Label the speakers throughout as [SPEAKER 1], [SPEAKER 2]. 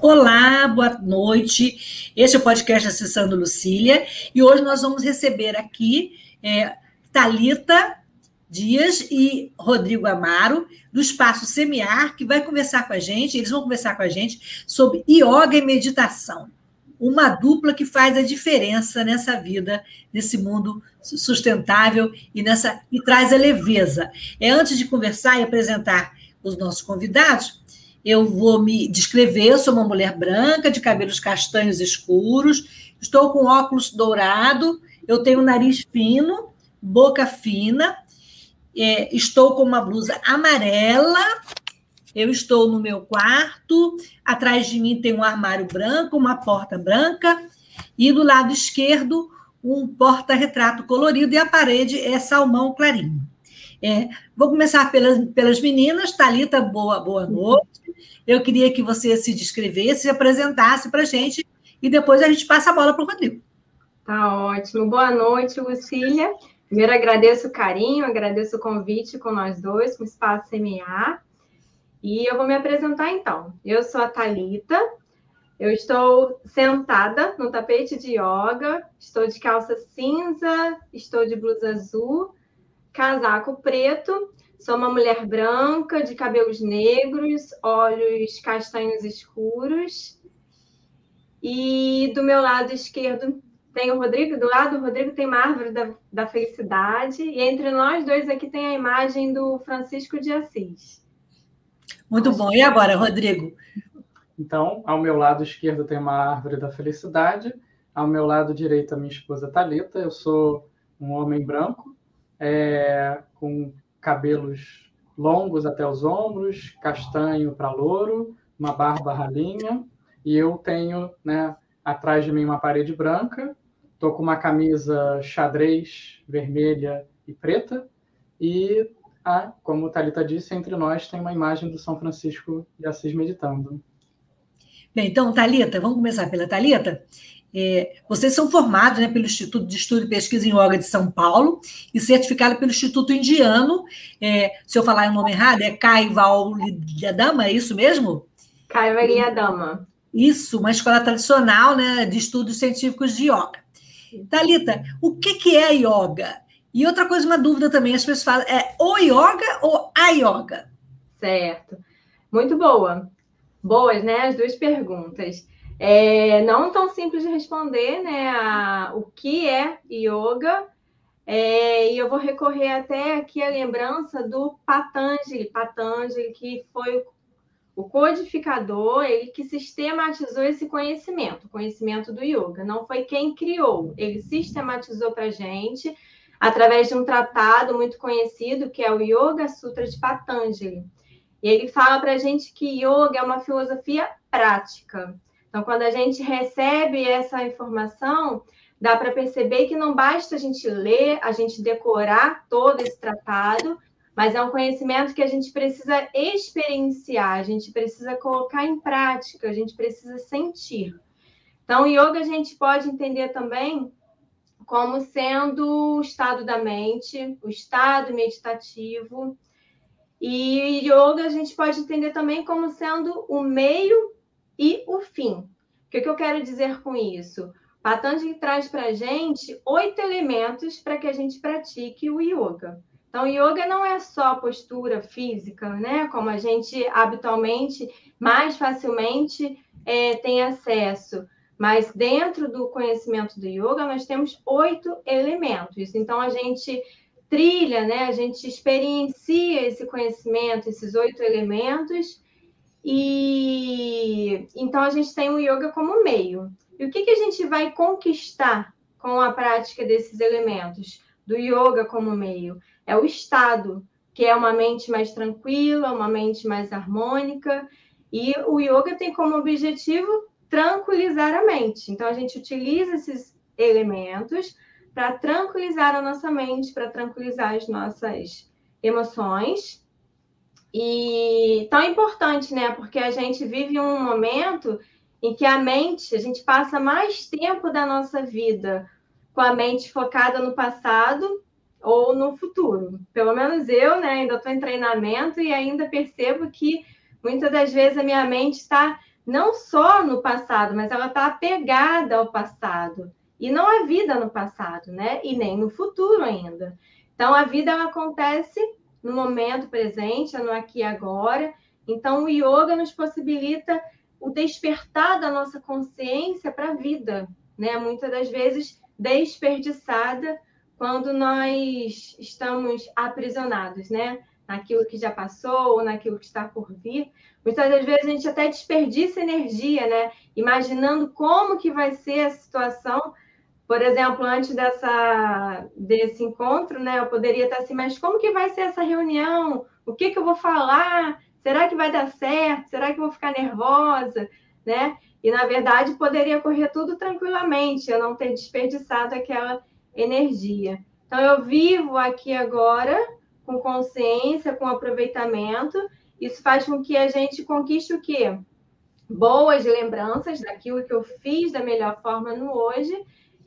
[SPEAKER 1] Olá, boa noite. Esse é o podcast Acessando Lucília e hoje nós vamos receber aqui é, Talita Dias e Rodrigo Amaro do Espaço Semear, que vai conversar com a gente. Eles vão conversar com a gente sobre yoga e meditação, uma dupla que faz a diferença nessa vida, nesse mundo sustentável e nessa e traz a leveza. É antes de conversar e apresentar os nossos convidados eu vou me descrever. Eu sou uma mulher branca, de cabelos castanhos escuros, estou com óculos dourado, eu tenho nariz fino, boca fina, é, estou com uma blusa amarela. Eu estou no meu quarto, atrás de mim tem um armário branco, uma porta branca, e do lado esquerdo, um porta-retrato colorido, e a parede é salmão clarinho. É, vou começar pelas, pelas meninas. Talita, boa, boa noite. Eu queria que você se descrevesse, se apresentasse para a gente e depois a gente passa a bola para o Rodrigo.
[SPEAKER 2] Tá ótimo. Boa noite, Lucília. Primeiro agradeço o carinho, agradeço o convite com nós dois, com o Espaço Semear. E eu vou me apresentar então. Eu sou a Talita. Eu estou sentada no tapete de yoga, estou de calça cinza, estou de blusa azul, casaco preto Sou uma mulher branca, de cabelos negros, olhos castanhos escuros. E do meu lado esquerdo tem o Rodrigo, do lado do Rodrigo tem uma árvore da, da felicidade. E entre nós dois aqui tem a imagem do Francisco de Assis.
[SPEAKER 1] Muito bom. E agora, Rodrigo?
[SPEAKER 3] Então, ao meu lado esquerdo tem uma árvore da felicidade, ao meu lado direito a minha esposa Talita. Eu sou um homem branco, é, com cabelos longos até os ombros, castanho para louro, uma barba ralinha, e eu tenho, né, atrás de mim uma parede branca, estou com uma camisa xadrez vermelha e preta, e, ah, como o Thalita disse, entre nós tem uma imagem do São Francisco de Assis meditando.
[SPEAKER 1] Bem, então, Talita, vamos começar pela Talita. É, vocês são formados né, pelo Instituto de Estudo e Pesquisa em Yoga de São Paulo e certificados pelo Instituto Indiano. É, se eu falar o nome errado, é Kaivalidama, é isso mesmo?
[SPEAKER 2] Kaivalidama.
[SPEAKER 1] Isso, uma escola tradicional né, de estudos científicos de yoga. Talita, o que, que é yoga? E outra coisa, uma dúvida também, as pessoas falam, é o yoga ou a yoga?
[SPEAKER 2] Certo. Muito boa. Boas, né? As duas perguntas. É não tão simples de responder, né? A, o que é yoga. É, e eu vou recorrer até aqui à lembrança do Patanjali, Patanjali, que foi o codificador, ele que sistematizou esse conhecimento, o conhecimento do yoga. Não foi quem criou, ele sistematizou para gente através de um tratado muito conhecido, que é o Yoga Sutra de Patanjali. E ele fala para gente que yoga é uma filosofia prática. Então, quando a gente recebe essa informação, dá para perceber que não basta a gente ler, a gente decorar todo esse tratado, mas é um conhecimento que a gente precisa experienciar, a gente precisa colocar em prática, a gente precisa sentir. Então, yoga a gente pode entender também como sendo o estado da mente, o estado meditativo. E yoga a gente pode entender também como sendo o meio e o fim. O que, que eu quero dizer com isso? Patanjali traz para a gente oito elementos para que a gente pratique o yoga. Então, yoga não é só postura física, né? Como a gente habitualmente, mais facilmente é, tem acesso. Mas dentro do conhecimento do yoga, nós temos oito elementos. Então, a gente trilha, né? A gente experiencia esse conhecimento, esses oito elementos, e então a gente tem o yoga como meio. E o que, que a gente vai conquistar com a prática desses elementos? Do yoga como meio? É o estado, que é uma mente mais tranquila, uma mente mais harmônica, e o yoga tem como objetivo tranquilizar a mente. Então a gente utiliza esses elementos para tranquilizar a nossa mente, para tranquilizar as nossas emoções. E tão importante, né? Porque a gente vive um momento em que a mente, a gente passa mais tempo da nossa vida com a mente focada no passado ou no futuro. Pelo menos eu, né, ainda estou em treinamento e ainda percebo que muitas das vezes a minha mente está não só no passado, mas ela está apegada ao passado. E não há vida no passado, né? E nem no futuro ainda. Então, a vida ela acontece no momento presente, no aqui e agora. Então, o yoga nos possibilita o despertar da nossa consciência para a vida, né? Muitas das vezes desperdiçada quando nós estamos aprisionados, né? Naquilo que já passou ou naquilo que está por vir. Muitas das vezes a gente até desperdiça energia, né? Imaginando como que vai ser a situação por exemplo, antes dessa, desse encontro, né, eu poderia estar assim, mas como que vai ser essa reunião? O que, que eu vou falar? Será que vai dar certo? Será que eu vou ficar nervosa? Né? E, na verdade, poderia correr tudo tranquilamente, eu não ter desperdiçado aquela energia. Então, eu vivo aqui agora com consciência, com aproveitamento. Isso faz com que a gente conquiste o quê? Boas lembranças daquilo que eu fiz da melhor forma no hoje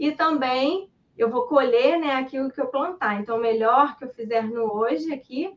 [SPEAKER 2] e também eu vou colher né, aquilo que eu plantar. Então, o melhor que eu fizer no hoje aqui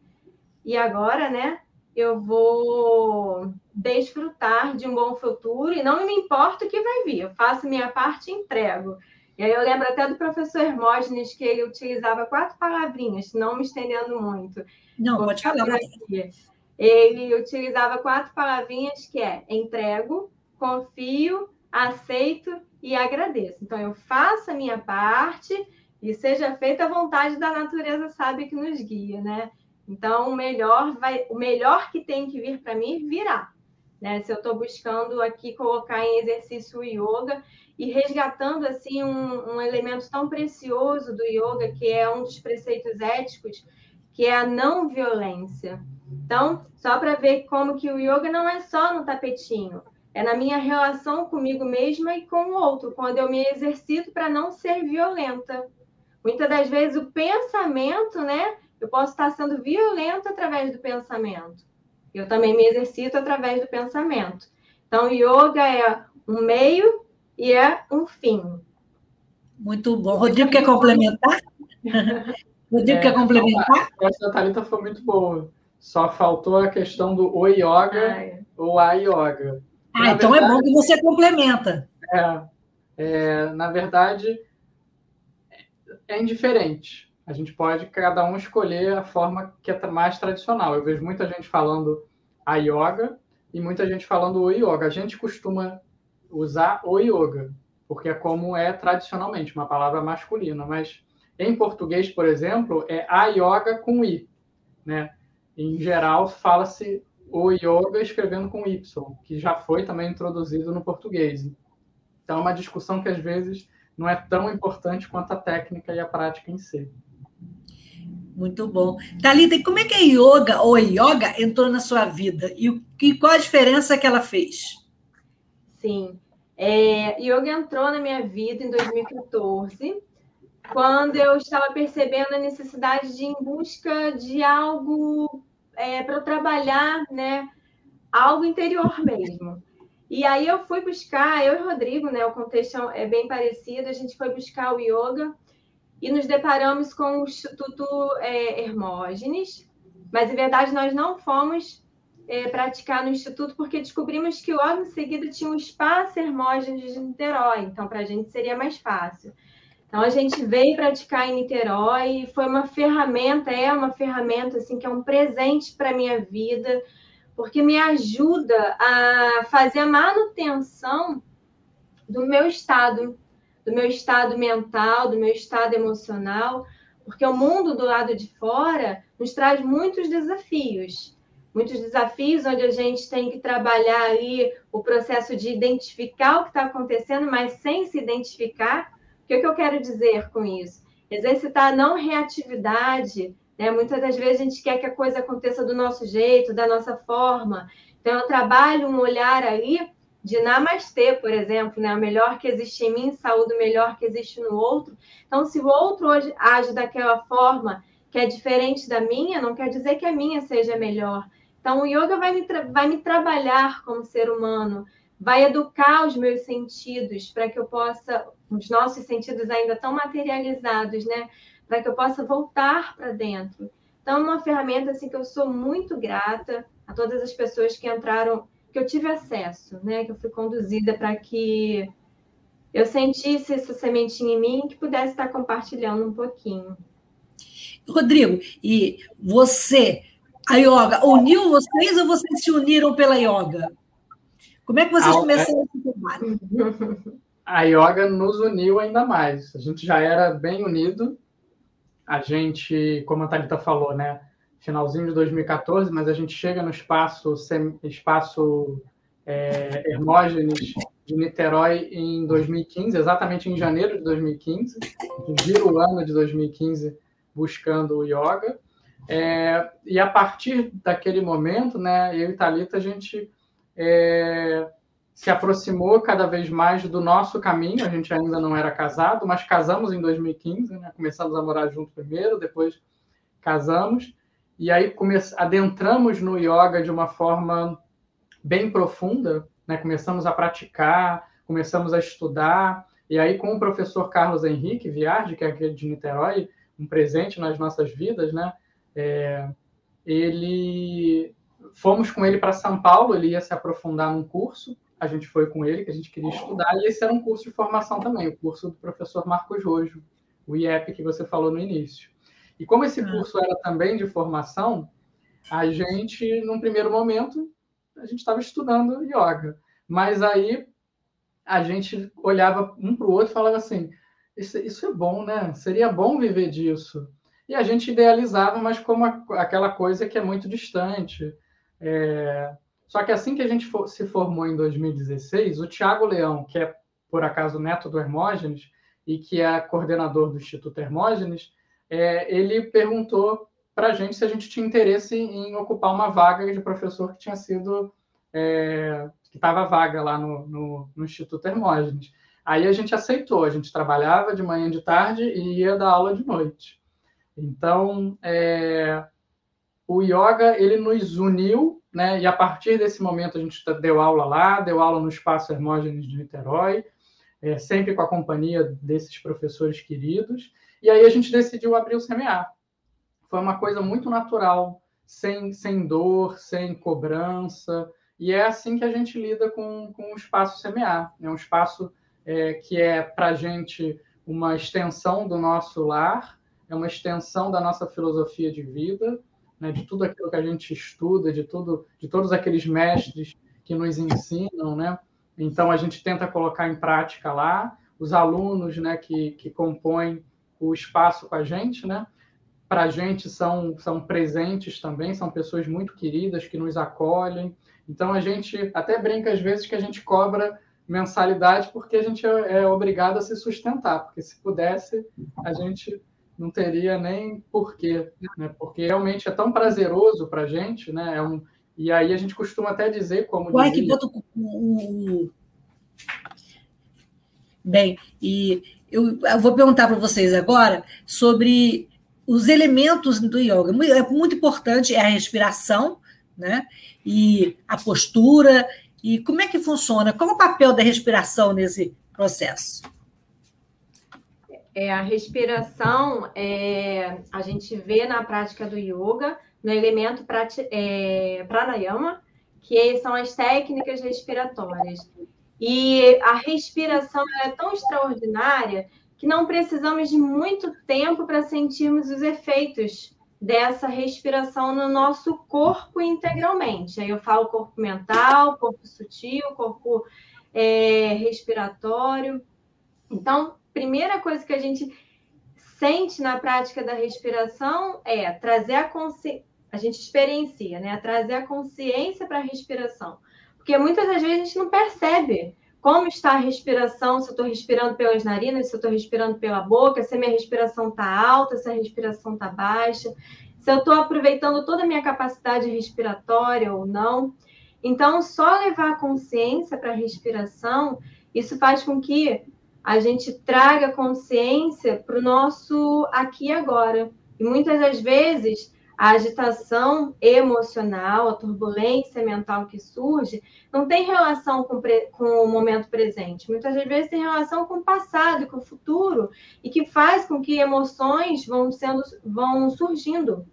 [SPEAKER 2] e agora, né, eu vou desfrutar de um bom futuro e não me importa o que vai vir. Eu faço minha parte e entrego. E aí eu lembro até do professor Hermógenes que ele utilizava quatro palavrinhas, não me estendendo muito.
[SPEAKER 1] Não, Vou pode falar.
[SPEAKER 2] Aqui. Ele utilizava quatro palavrinhas que é entrego, confio, aceito e agradeço. Então, eu faço a minha parte e seja feita a vontade da natureza sabe que nos guia, né? Então, o melhor vai, o melhor que tem que vir para mim virá. Né? Se eu estou buscando aqui colocar em exercício o yoga e resgatando assim um, um elemento tão precioso do yoga, que é um dos preceitos éticos, que é a não violência. Então, só para ver como que o yoga não é só no tapetinho, é na minha relação comigo mesma e com o outro, quando eu me exercito para não ser violenta. Muitas das vezes o pensamento, né? Eu posso estar sendo violenta através do pensamento. Eu também me exercito através do pensamento. Então, yoga é um meio e é um fim.
[SPEAKER 1] Muito bom. Rodrigo quer complementar? Rodrigo é, quer complementar?
[SPEAKER 3] Essa Thalita foi muito boa. Só faltou a questão do o yoga ou a yoga.
[SPEAKER 1] Ah, então verdade, é bom que você complementa.
[SPEAKER 3] É, é, na verdade, é indiferente. A gente pode cada um escolher a forma que é mais tradicional. Eu vejo muita gente falando a yoga e muita gente falando o yoga. A gente costuma usar o yoga, porque é como é tradicionalmente, uma palavra masculina. Mas em português, por exemplo, é a yoga com i. Né? Em geral, fala-se o yoga escrevendo com Y, que já foi também introduzido no português. Então, é uma discussão que às vezes não é tão importante quanto a técnica e a prática em si.
[SPEAKER 1] Muito bom. Thalita, e como é que a yoga ou yoga entrou na sua vida? E, e qual a diferença que ela fez?
[SPEAKER 2] Sim. É, yoga entrou na minha vida em 2014, quando eu estava percebendo a necessidade de ir em busca de algo é, para eu trabalhar, né, algo interior mesmo. E aí eu fui buscar, eu e o Rodrigo, né, o contexto é bem parecido, a gente foi buscar o yoga e nos deparamos com o Instituto é, Hermógenes, mas em verdade nós não fomos é, praticar no Instituto porque descobrimos que logo em seguida tinha um espaço Hermógenes de Niterói, então para a gente seria mais fácil. Então a gente veio praticar em Niterói foi uma ferramenta, é uma ferramenta assim que é um presente para a minha vida, porque me ajuda a fazer a manutenção do meu estado, do meu estado mental, do meu estado emocional, Porque o mundo do lado de fora nos traz muitos desafios. Muitos desafios onde a gente tem que trabalhar aí o processo de identificar o que está acontecendo, mas sem se identificar. O que, é que eu quero dizer com isso? Exercitar a não reatividade. Né? Muitas das vezes a gente quer que a coisa aconteça do nosso jeito, da nossa forma. Então, eu trabalho um olhar aí de namastê, por exemplo, né? O melhor que existe em mim, saúde o melhor que existe no outro. Então, se o outro hoje age daquela forma que é diferente da minha, não quer dizer que a minha seja melhor. Então, o yoga vai me, vai me trabalhar como ser humano, vai educar os meus sentidos para que eu possa, os nossos sentidos ainda tão materializados, né? Para que eu possa voltar para dentro. Então, é uma ferramenta assim que eu sou muito grata a todas as pessoas que entraram que eu tive acesso, né? Que eu fui conduzida para que eu sentisse essa sementinha em mim que pudesse estar compartilhando um pouquinho.
[SPEAKER 1] Rodrigo, e você, a yoga, uniu vocês ou vocês se uniram pela yoga? Como é que vocês a, começaram esse trabalho?
[SPEAKER 3] A yoga nos uniu ainda mais. A gente já era bem unido. A gente, como a Thalita falou, né? finalzinho de 2014, mas a gente chega no espaço, espaço é, Hermógenes de Niterói em 2015, exatamente em janeiro de 2015. vira o ano de 2015 buscando o yoga. É, e a partir daquele momento, né, eu e Thalita, a gente é, se aproximou cada vez mais do nosso caminho. A gente ainda não era casado, mas casamos em 2015, né? começamos a morar junto primeiro, depois casamos. E aí come... adentramos no yoga de uma forma bem profunda, né? começamos a praticar, começamos a estudar. E aí, com o professor Carlos Henrique Viardi, que é aquele de Niterói, um presente nas nossas vidas, né? É... ele fomos com ele para São Paulo, ele ia se aprofundar num curso, a gente foi com ele, que a gente queria estudar, e esse era um curso de formação também, o curso do professor Marcos Rojo, o IEP que você falou no início. E como esse ah. curso era também de formação, a gente, num primeiro momento, a gente estava estudando yoga. Mas aí a gente olhava um para o outro e falava assim: isso, isso, é bom, né? Seria bom viver disso. E a gente idealizava, mas como aquela coisa que é muito distante. É... Só que assim que a gente for, se formou em 2016, o Tiago Leão, que é por acaso neto do Hermógenes e que é coordenador do Instituto Hermógenes, é, ele perguntou para a gente se a gente tinha interesse em ocupar uma vaga de professor que tinha sido é, que estava vaga lá no, no, no, Instituto Hermógenes. Aí a gente aceitou, a gente trabalhava de manhã e de tarde e ia dar aula de noite. Então, é, o yoga ele nos uniu, né? E a partir desse momento a gente deu aula lá, deu aula no Espaço Hermógenes de Niterói, é, sempre com a companhia desses professores queridos. E aí a gente decidiu abrir o semear. Foi uma coisa muito natural, sem, sem dor, sem cobrança. E é assim que a gente lida com, com o espaço semear. É um espaço é, que é para a gente uma extensão do nosso lar, é uma extensão da nossa filosofia de vida, né, de tudo aquilo que a gente estuda, de tudo, de todos aqueles mestres que nos ensinam, né? Então a gente tenta colocar em prática lá os alunos, né, que, que compõem o espaço com a gente, né? Para a gente são, são presentes também, são pessoas muito queridas que nos acolhem. Então a gente até brinca às vezes que a gente cobra mensalidade porque a gente é, é obrigado a se sustentar, porque se pudesse a gente não teria nem porquê, né? Porque realmente é tão prazeroso para a gente, né? É um, e aí a gente costuma até dizer como
[SPEAKER 1] Uai, dizia... que boto... Bem, e eu, eu vou perguntar para vocês agora sobre os elementos do yoga. É muito importante é a respiração, né? E a postura. E como é que funciona? Qual é o papel da respiração nesse processo?
[SPEAKER 2] É, a respiração é, a gente vê na prática do yoga, no elemento prati, é, pranayama, que são as técnicas respiratórias. E a respiração é tão extraordinária que não precisamos de muito tempo para sentirmos os efeitos dessa respiração no nosso corpo integralmente. Aí eu falo corpo mental, corpo sutil, corpo é, respiratório. Então, primeira coisa que a gente sente na prática da respiração é trazer a consciência, a gente experiencia, né? Trazer a consciência para a respiração. Porque muitas das vezes a gente não percebe como está a respiração, se eu estou respirando pelas narinas, se eu estou respirando pela boca, se a minha respiração está alta, se a respiração está baixa, se eu estou aproveitando toda a minha capacidade respiratória ou não. Então, só levar a consciência para a respiração, isso faz com que a gente traga consciência para o nosso aqui e agora. E muitas das vezes a agitação emocional, a turbulência mental que surge, não tem relação com, com, o momento presente. Muitas vezes tem relação com o passado e com o futuro, e que faz com que emoções vão, sendo, vão surgindo.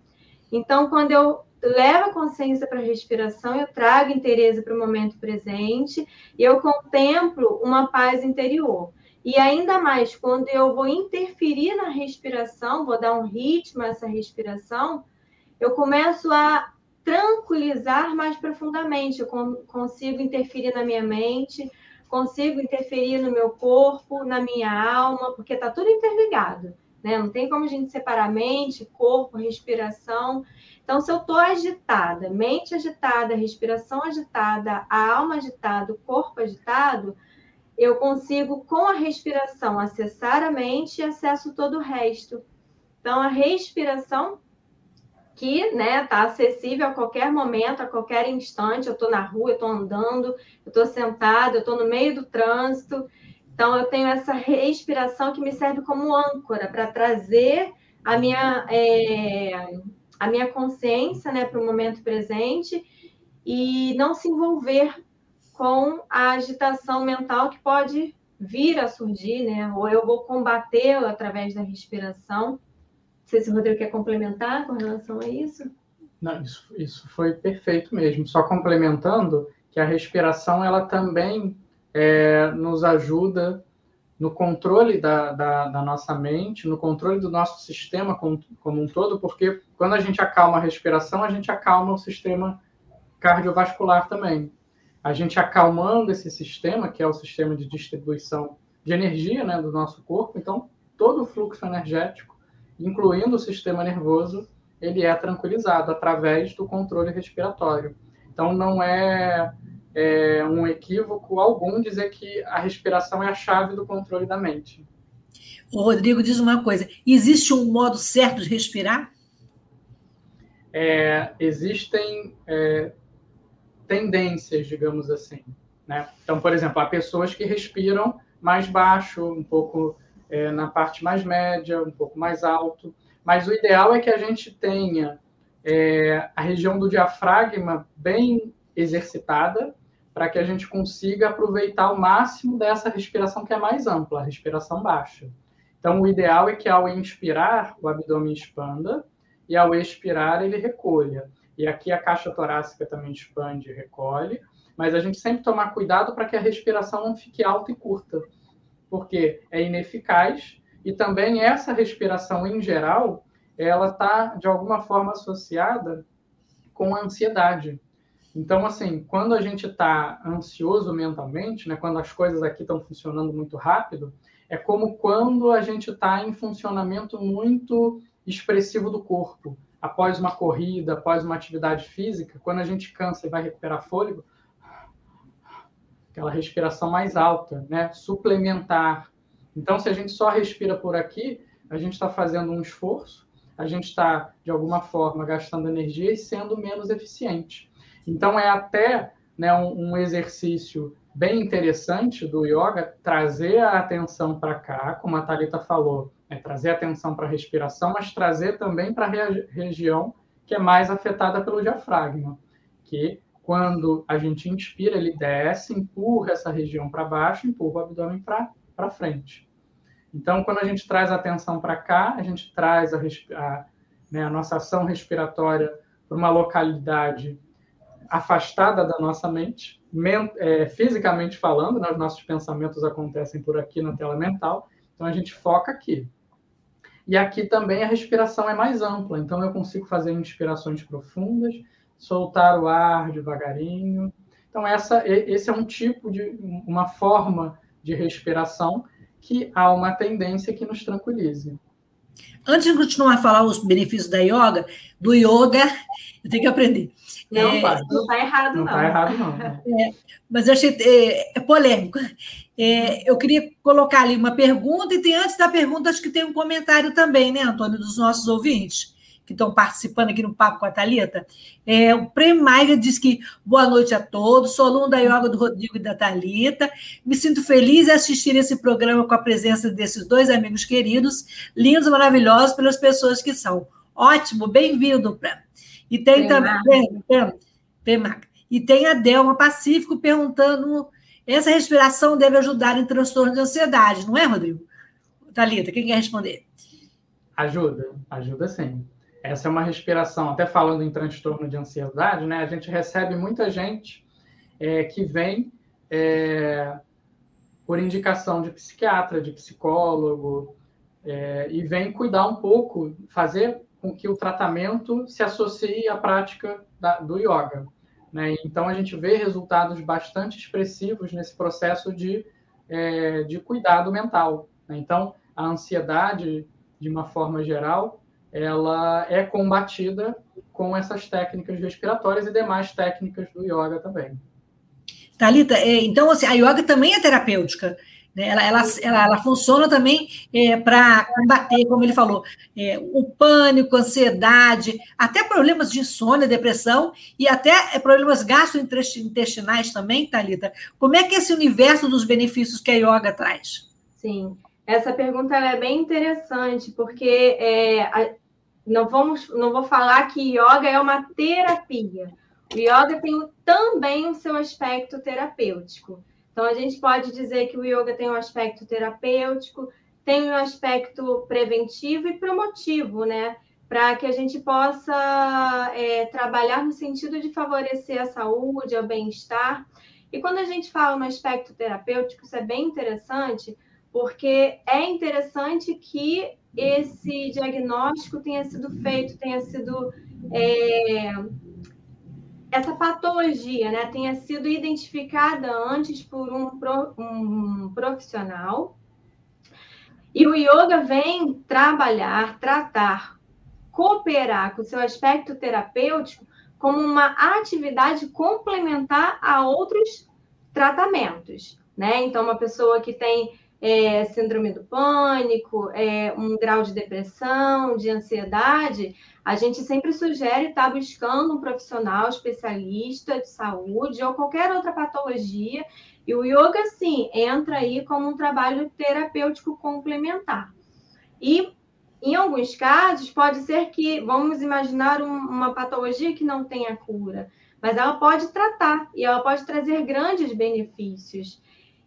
[SPEAKER 2] Então, quando eu levo a consciência para a respiração, eu trago interesse para o momento presente, e eu contemplo uma paz interior. E ainda mais, quando eu vou interferir na respiração, vou dar um ritmo a essa respiração, eu começo a tranquilizar mais profundamente, eu consigo interferir na minha mente, consigo interferir no meu corpo, na minha alma, porque está tudo interligado, né? Não tem como a gente separar mente, corpo, respiração. Então, se eu estou agitada, mente agitada, respiração agitada, a alma agitada, o corpo agitado, eu consigo, com a respiração, acessar a mente e acesso todo o resto. Então, a respiração que né, tá acessível a qualquer momento, a qualquer instante. Eu estou na rua, eu estou andando, eu estou sentada, eu estou no meio do trânsito. Então, eu tenho essa respiração que me serve como âncora para trazer a minha, é, a minha consciência né, para o momento presente e não se envolver com a agitação mental que pode vir a surgir, né? Ou eu vou combatê-la através da respiração sei se o Rodrigo quer complementar com relação a isso.
[SPEAKER 3] Não, isso, isso foi perfeito mesmo. Só complementando que a respiração ela também é, nos ajuda no controle da, da, da, nossa mente, no controle do nosso sistema como, como um todo, porque quando a gente acalma a respiração, a gente acalma o sistema cardiovascular também. A gente acalmando esse sistema, que é o sistema de distribuição de energia né, do nosso corpo, então todo o fluxo energético incluindo o sistema nervoso, ele é tranquilizado através do controle respiratório. Então, não é, é um equívoco algum dizer que a respiração é a chave do controle da mente.
[SPEAKER 1] O Rodrigo diz uma coisa: existe um modo certo de respirar?
[SPEAKER 3] É, existem é, tendências, digamos assim. Né? Então, por exemplo, há pessoas que respiram mais baixo, um pouco é, na parte mais média, um pouco mais alto. Mas o ideal é que a gente tenha é, a região do diafragma bem exercitada, para que a gente consiga aproveitar o máximo dessa respiração que é mais ampla, a respiração baixa. Então, o ideal é que ao inspirar, o abdômen expanda, e ao expirar, ele recolha. E aqui a caixa torácica também expande e recolhe, mas a gente sempre tomar cuidado para que a respiração não fique alta e curta porque é ineficaz e também essa respiração em geral ela está de alguma forma associada com a ansiedade. Então, assim, quando a gente está ansioso mentalmente, né, quando as coisas aqui estão funcionando muito rápido, é como quando a gente está em funcionamento muito expressivo do corpo. Após uma corrida, após uma atividade física, quando a gente cansa e vai recuperar fôlego, aquela respiração mais alta, né? suplementar. Então, se a gente só respira por aqui, a gente está fazendo um esforço, a gente está, de alguma forma, gastando energia e sendo menos eficiente. Então, é até né, um, um exercício bem interessante do yoga trazer a atenção para cá, como a Thalita falou, é trazer atenção para a respiração, mas trazer também para a região que é mais afetada pelo diafragma, que quando a gente inspira, ele desce, empurra essa região para baixo, empurra o abdômen para frente. Então, quando a gente traz a atenção para cá, a gente traz a, a, né, a nossa ação respiratória para uma localidade afastada da nossa mente, é, fisicamente falando, né, os nossos pensamentos acontecem por aqui na tela mental, então a gente foca aqui. E aqui também a respiração é mais ampla, então eu consigo fazer inspirações profundas, soltar o ar devagarinho. Então, essa, esse é um tipo de, uma forma de respiração que há uma tendência que nos tranquilize.
[SPEAKER 1] Antes de continuar a falar os benefícios da yoga, do yoga, eu tenho que aprender.
[SPEAKER 2] Não, é, não está errado, não. Não está
[SPEAKER 3] errado, não.
[SPEAKER 1] É, mas eu achei é, é polêmico. É, eu queria colocar ali uma pergunta, e tem antes da pergunta, acho que tem um comentário também, né, Antônio, dos nossos ouvintes que estão participando aqui no Papo com a Thalita. É, o Prêmio Maiga diz que boa noite a todos, sou aluno da yoga do Rodrigo e da Thalita. Me sinto feliz em assistir esse programa com a presença desses dois amigos queridos, lindos, maravilhosos pelas pessoas que são. Ótimo, bem-vindo, Prêmio. E tem também. E tem a Delma Pacífico perguntando: essa respiração deve ajudar em transtorno de ansiedade, não é, Rodrigo? Thalita, quem quer responder?
[SPEAKER 3] Ajuda, ajuda sim. Essa é uma respiração, até falando em transtorno de ansiedade, né? A gente recebe muita gente é, que vem é, por indicação de psiquiatra, de psicólogo, é, e vem cuidar um pouco, fazer com que o tratamento se associe à prática da, do yoga. Né? Então, a gente vê resultados bastante expressivos nesse processo de, é, de cuidado mental. Né? Então, a ansiedade, de uma forma geral, ela é combatida com essas técnicas respiratórias e demais técnicas do yoga também.
[SPEAKER 1] Talita, é, então assim, a yoga também é terapêutica. Né? Ela, ela, ela, ela, funciona também é, para combater, como ele falou, é, o pânico, ansiedade, até problemas de insônia, depressão e até é, problemas gastrointestinais também, Talita. Como é que é esse universo dos benefícios que a yoga traz?
[SPEAKER 2] Sim, essa pergunta é bem interessante, porque é, a, não, vamos, não vou falar que yoga é uma terapia. O yoga tem também o seu aspecto terapêutico. Então, a gente pode dizer que o yoga tem um aspecto terapêutico, tem um aspecto preventivo e promotivo, né? Para que a gente possa é, trabalhar no sentido de favorecer a saúde, o bem-estar. E quando a gente fala no aspecto terapêutico, isso é bem interessante, porque é interessante que esse diagnóstico tenha sido feito, tenha sido é, essa patologia né, tenha sido identificada antes por um, um profissional. E o yoga vem trabalhar, tratar, cooperar com o seu aspecto terapêutico como uma atividade complementar a outros tratamentos. Né? Então, uma pessoa que tem é, síndrome do pânico, é, um grau de depressão, de ansiedade, a gente sempre sugere estar tá buscando um profissional especialista de saúde ou qualquer outra patologia. E o yoga, sim, entra aí como um trabalho terapêutico complementar. E, em alguns casos, pode ser que, vamos imaginar um, uma patologia que não tenha cura, mas ela pode tratar e ela pode trazer grandes benefícios.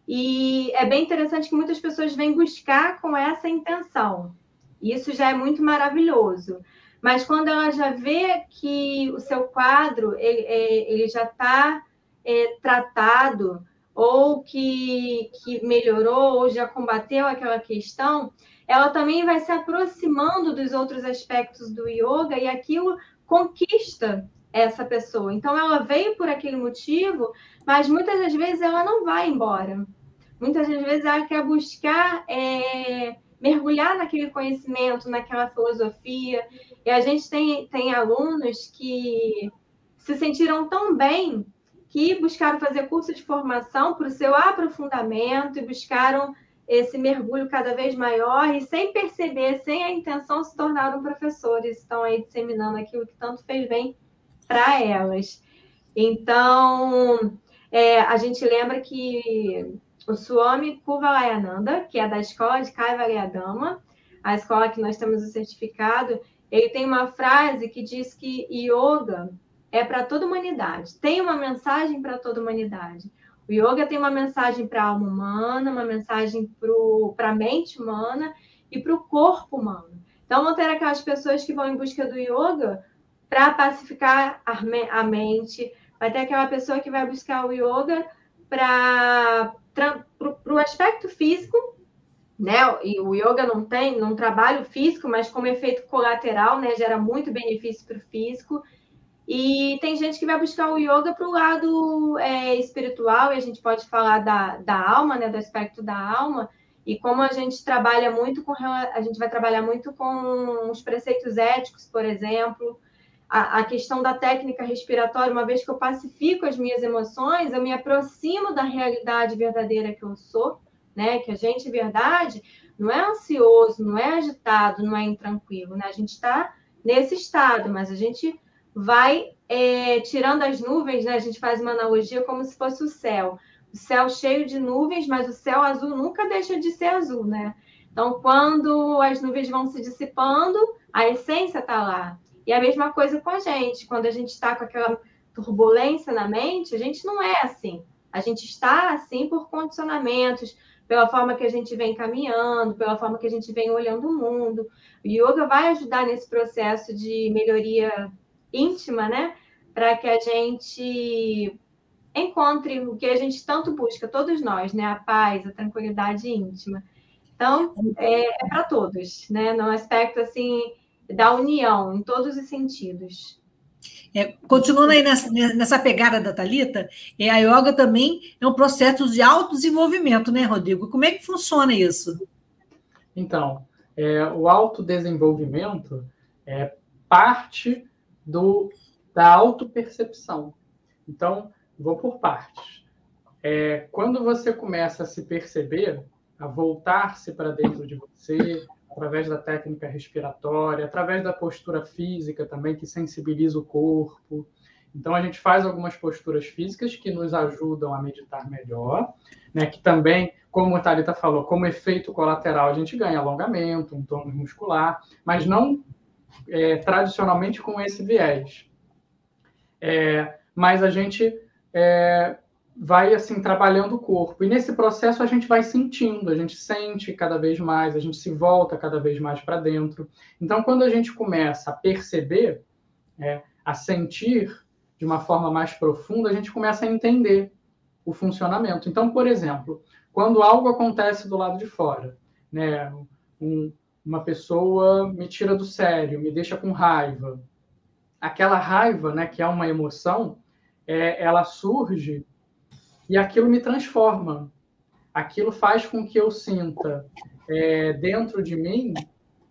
[SPEAKER 2] E é bem interessante que muitas pessoas vêm buscar com essa intenção. Isso já é muito maravilhoso. Mas quando ela já vê que o seu quadro ele, é, ele já está é, tratado, ou que, que melhorou, ou já combateu aquela questão, ela também vai se aproximando dos outros aspectos do yoga e aquilo conquista essa pessoa. Então, ela veio por aquele motivo, mas muitas das vezes ela não vai embora. Muitas das vezes ela quer buscar é, mergulhar naquele conhecimento, naquela filosofia. E a gente tem, tem alunos que se sentiram tão bem que buscaram fazer curso de formação para o seu aprofundamento e buscaram esse mergulho cada vez maior e sem perceber, sem a intenção, se tornaram professores, estão aí disseminando aquilo que tanto fez bem para elas. Então, é, a gente lembra que o Swami Kuvalayananda, que é da escola de Kaivalyadama, a escola que nós temos o certificado, ele tem uma frase que diz que yoga é para toda a humanidade, tem uma mensagem para toda a humanidade. O yoga tem uma mensagem para a alma humana, uma mensagem para a mente humana e para o corpo humano. Então, vão ter aquelas pessoas que vão em busca do yoga para pacificar a mente. Vai ter aquela pessoa que vai buscar o yoga para o aspecto físico, né? E o yoga não tem um trabalho físico, mas como efeito colateral, né? Gera muito benefício para o físico. E tem gente que vai buscar o yoga para o lado é, espiritual, e a gente pode falar da, da alma, né? Do aspecto da alma, E como a gente trabalha muito com a gente vai trabalhar muito com os preceitos éticos, por exemplo, a, questão da técnica respiratória, uma vez que eu pacifico as minhas emoções, eu me aproximo da realidade verdadeira que eu sou, né? Que a gente, verdade, não é ansioso, não é agitado, não é intranquilo, né? A gente está nesse estado, mas a gente vai é, tirando as nuvens, né? A gente faz uma analogia como se fosse o céu o céu cheio de nuvens, mas o céu azul nunca deixa de ser azul, né? Então, quando as nuvens vão se dissipando, a essência está lá. E a mesma coisa com a gente. Quando a gente está com aquela turbulência na mente, a gente não é assim. A gente está assim por condicionamentos, pela forma que a gente vem caminhando, pela forma que a gente vem olhando o mundo. O yoga vai ajudar nesse processo de melhoria íntima, né? Para que a gente encontre o que a gente tanto busca, todos nós, né? A paz, a tranquilidade íntima. Então, é, é para todos, né? No aspecto, assim, da união, em todos os sentidos.
[SPEAKER 1] É, continuando aí nessa, nessa pegada da Talita, é, a yoga também é um processo de autodesenvolvimento, né, Rodrigo? Como é que funciona isso?
[SPEAKER 3] Então, é, o autodesenvolvimento é parte do, da autopercepção. Então, Vou por partes. É, quando você começa a se perceber, a voltar-se para dentro de você, através da técnica respiratória, através da postura física também, que sensibiliza o corpo. Então, a gente faz algumas posturas físicas que nos ajudam a meditar melhor, né? que também, como a Thalita falou, como efeito colateral, a gente ganha alongamento, um tônus muscular, mas não é, tradicionalmente com esse viés. É, mas a gente é, vai assim trabalhando o corpo. E nesse processo a gente vai sentindo, a gente sente cada vez mais, a gente se volta cada vez mais para dentro. Então, quando a gente começa a perceber, é, a sentir de uma forma mais profunda, a gente começa a entender o funcionamento. Então, por exemplo, quando algo acontece do lado de fora, né, um, uma pessoa me tira do sério, me deixa com raiva, aquela raiva, né, que é uma emoção, é, ela surge e aquilo me transforma. Aquilo faz com que eu sinta é, dentro de mim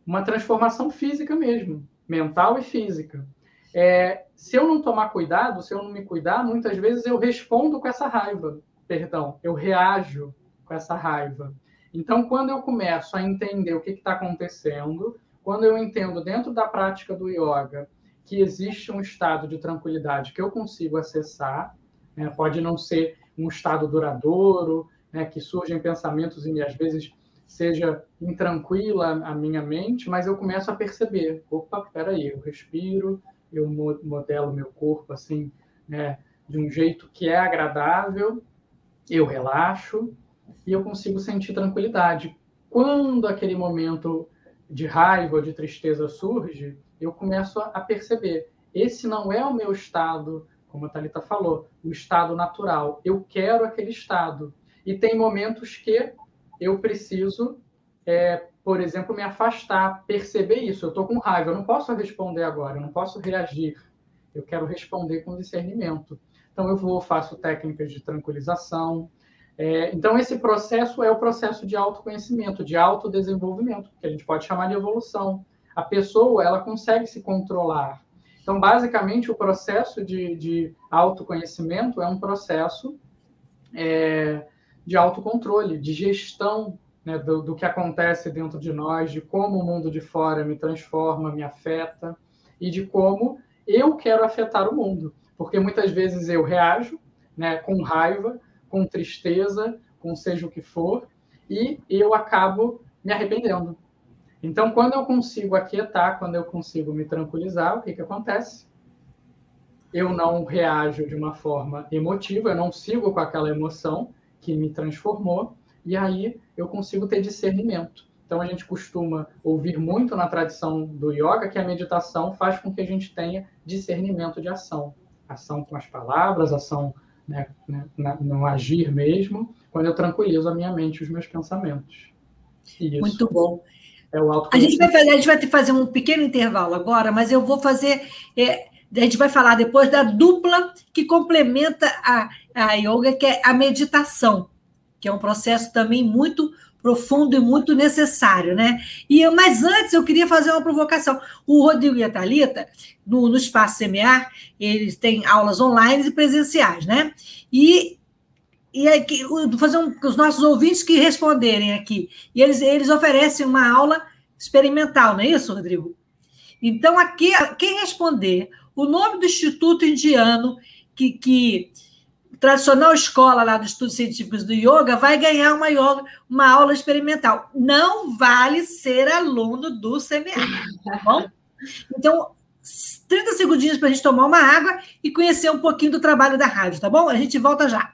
[SPEAKER 3] uma transformação física mesmo, mental e física. É, se eu não tomar cuidado, se eu não me cuidar, muitas vezes eu respondo com essa raiva, perdão, eu reajo com essa raiva. Então, quando eu começo a entender o que está acontecendo, quando eu entendo dentro da prática do yoga que existe um estado de tranquilidade que eu consigo acessar, né? pode não ser um estado duradouro, né? que surgem pensamentos e às vezes seja intranquila a minha mente, mas eu começo a perceber, opa, peraí, eu respiro, eu modelo meu corpo assim, né, de um jeito que é agradável, eu relaxo e eu consigo sentir tranquilidade. Quando aquele momento de raiva ou de tristeza surge, eu começo a perceber, esse não é o meu estado, como a Thalita falou, o estado natural. Eu quero aquele estado. E tem momentos que eu preciso, é, por exemplo, me afastar, perceber isso. Eu estou com raiva, eu não posso responder agora, eu não posso reagir. Eu quero responder com discernimento. Então, eu vou, faço técnicas de tranquilização. É, então, esse processo é o processo de autoconhecimento, de autodesenvolvimento, que a gente pode chamar de evolução a pessoa ela consegue se controlar. Então, basicamente, o processo de, de autoconhecimento é um processo é, de autocontrole, de gestão né, do, do, que acontece dentro de nós, de como o mundo de fora me transforma, me afeta e de como eu quero afetar o mundo. Porque muitas vezes eu reajo né, com raiva, com tristeza, com seja o que for, e eu acabo me arrependendo. Então, quando eu consigo aquietar, quando eu consigo me tranquilizar, o que, que acontece? Eu não reajo de uma forma emotiva, eu não sigo com aquela emoção que me transformou, e aí eu consigo ter discernimento. Então, a gente costuma ouvir muito na tradição do yoga que a meditação faz com que a gente tenha discernimento de ação. Ação com as palavras, ação né, né, no agir mesmo, quando eu tranquilizo a minha mente e os meus pensamentos.
[SPEAKER 1] Isso. Muito bom. É o a gente vai fazer, a gente vai fazer um pequeno intervalo agora, mas eu vou fazer. É, a gente vai falar depois da dupla que complementa a, a yoga, que é a meditação, que é um processo também muito profundo e muito necessário, né? E mas antes eu queria fazer uma provocação. O Rodrigo e a Thalita, no, no Espaço Semear, eles têm aulas online e presenciais, né? E e aqui, fazer um, os nossos ouvintes que responderem aqui. E eles, eles oferecem uma aula experimental, não é isso, Rodrigo? Então, aqui, quem responder o nome do Instituto Indiano, que, que tradicional escola lá dos estudos científicos do yoga, vai ganhar uma, yoga, uma aula experimental. Não vale ser aluno do CMA, tá bom? Então, 30 segundinhos para a gente tomar uma água e conhecer um pouquinho do trabalho da rádio, tá bom? A gente volta já.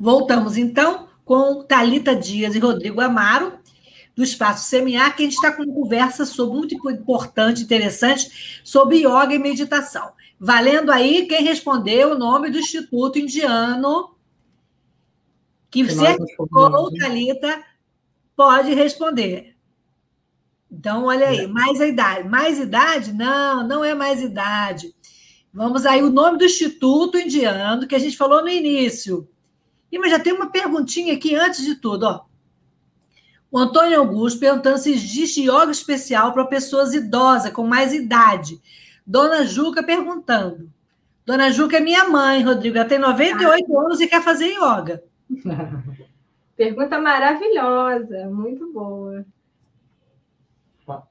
[SPEAKER 1] Voltamos então com Talita Dias e Rodrigo Amaro, do Espaço Semear, que a gente está com uma conversa sobre muito importante, interessante, sobre yoga e meditação. Valendo aí quem respondeu o nome do Instituto Indiano, que certificou Talita, pode responder. Então, olha aí, mais a idade. Mais idade? Não, não é mais idade. Vamos aí, o nome do Instituto Indiano, que a gente falou no início. E, mas já tem uma perguntinha aqui antes de tudo, ó. O Antônio Augusto perguntando se existe yoga especial para pessoas idosas, com mais idade. Dona Juca perguntando. Dona Juca é minha mãe, Rodrigo. Ela tem 98 ah. anos e quer fazer yoga.
[SPEAKER 2] Pergunta maravilhosa, muito boa.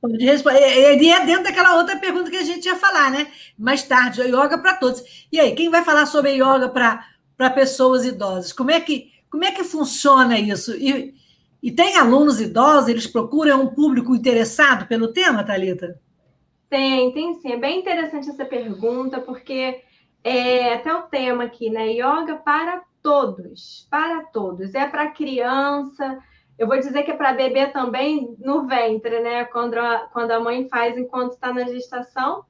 [SPEAKER 1] Pode responder. Ele é dentro daquela outra pergunta que a gente ia falar, né? Mais tarde, yoga para todos. E aí, quem vai falar sobre yoga para para pessoas idosas. Como é que, como é que funciona isso? E, e tem alunos idosos, eles procuram um público interessado pelo tema, Thalita?
[SPEAKER 2] Tem, tem sim. É bem interessante essa pergunta, porque é até o tema aqui, né? Yoga para todos, para todos. É para criança, eu vou dizer que é para bebê também no ventre, né? Quando a, quando a mãe faz enquanto está na gestação.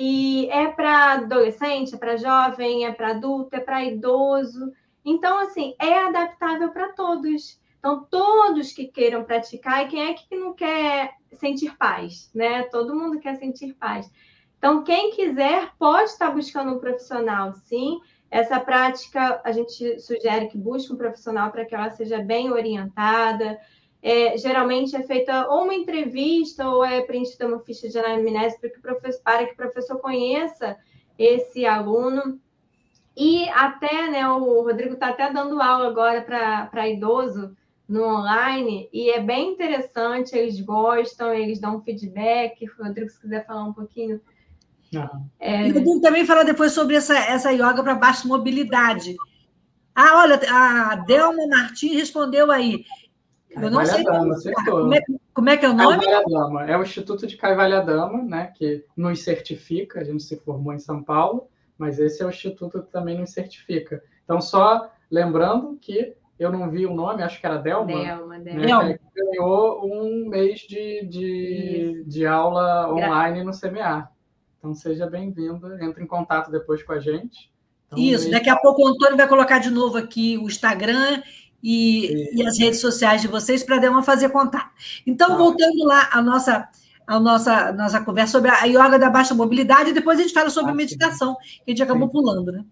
[SPEAKER 2] E é para adolescente, é para jovem, é para adulto, é para idoso. Então, assim, é adaptável para todos. Então, todos que queiram praticar, e quem é que não quer sentir paz, né? Todo mundo quer sentir paz. Então, quem quiser pode estar buscando um profissional, sim. Essa prática a gente sugere que busque um profissional para que ela seja bem orientada, é, geralmente é feita ou uma entrevista ou é preenchida uma ficha de anamnese para que, para que o professor conheça esse aluno. E até, né, o Rodrigo está até dando aula agora para idoso no online, e é bem interessante, eles gostam, eles dão feedback. Rodrigo, se quiser falar um pouquinho.
[SPEAKER 1] Uhum. É... E Rodrigo também fala depois sobre essa, essa yoga para baixa mobilidade. Ah, olha, a Delma Martins respondeu aí.
[SPEAKER 3] Eu não sei como,
[SPEAKER 1] como, é, como é que é o nome?
[SPEAKER 3] Dama. É o Instituto de Dama, né, que nos certifica, a gente se formou em São Paulo, mas esse é o instituto que também nos certifica. Então, só lembrando que eu não vi o nome, acho que era Delma.
[SPEAKER 2] Delma, né, Delma.
[SPEAKER 3] Né, ganhou um mês de, de, de aula online no CMA. Então, seja bem-vindo, entre em contato depois com a gente. Então,
[SPEAKER 1] Isso, daqui a pouco o Antônio vai colocar de novo aqui o Instagram e, e as redes sociais de vocês para dar uma fazer contato. Então, tá. voltando lá à nossa, à nossa, nossa conversa sobre a yoga da baixa mobilidade, e depois a gente fala sobre ah, meditação, que a gente acabou sim. pulando, né?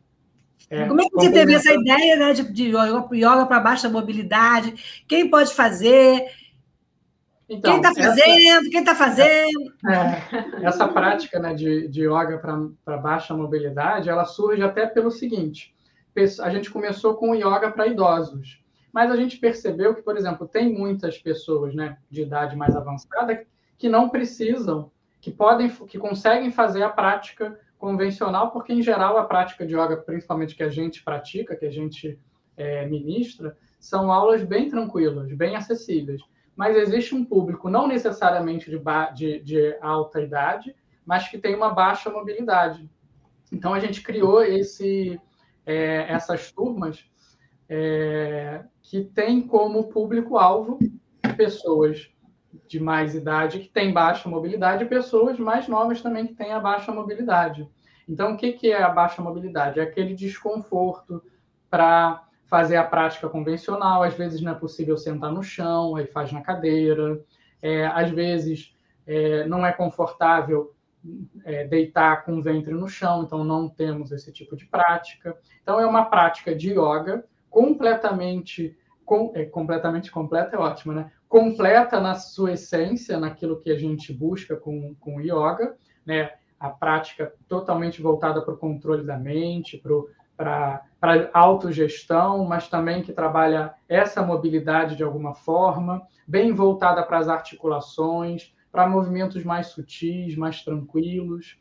[SPEAKER 1] É, Como é que você teve essa ideia né, de, de yoga para baixa mobilidade? Quem pode fazer? Então, quem está fazendo? Essa, quem está fazendo?
[SPEAKER 3] É, essa prática né, de, de yoga para baixa mobilidade, ela surge até pelo seguinte: a gente começou com o yoga para idosos. Mas a gente percebeu que, por exemplo, tem muitas pessoas né, de idade mais avançada que não precisam, que podem, que conseguem fazer a prática convencional, porque em geral a prática de yoga, principalmente que a gente pratica, que a gente é, ministra, são aulas bem tranquilas, bem acessíveis. Mas existe um público, não necessariamente de, de, de alta idade, mas que tem uma baixa mobilidade. Então a gente criou esse, é, essas turmas é, que tem como público-alvo pessoas de mais idade que têm baixa mobilidade e pessoas mais novas também que têm a baixa mobilidade. Então, o que, é a baixa mobilidade? É aquele desconforto para fazer a prática convencional. Às vezes não é possível sentar no chão, aí faz na cadeira. É, às vezes é, não é confortável é, deitar com o ventre no chão, então não temos esse tipo de prática. Então, é uma prática de yoga completamente com, é, completamente completa é ótima, né? Completa na sua essência, naquilo que a gente busca com, com o yoga, né? A prática totalmente voltada para o controle da mente, para a autogestão, mas também que trabalha essa mobilidade de alguma forma, bem voltada para as articulações, para movimentos mais sutis, mais tranquilos.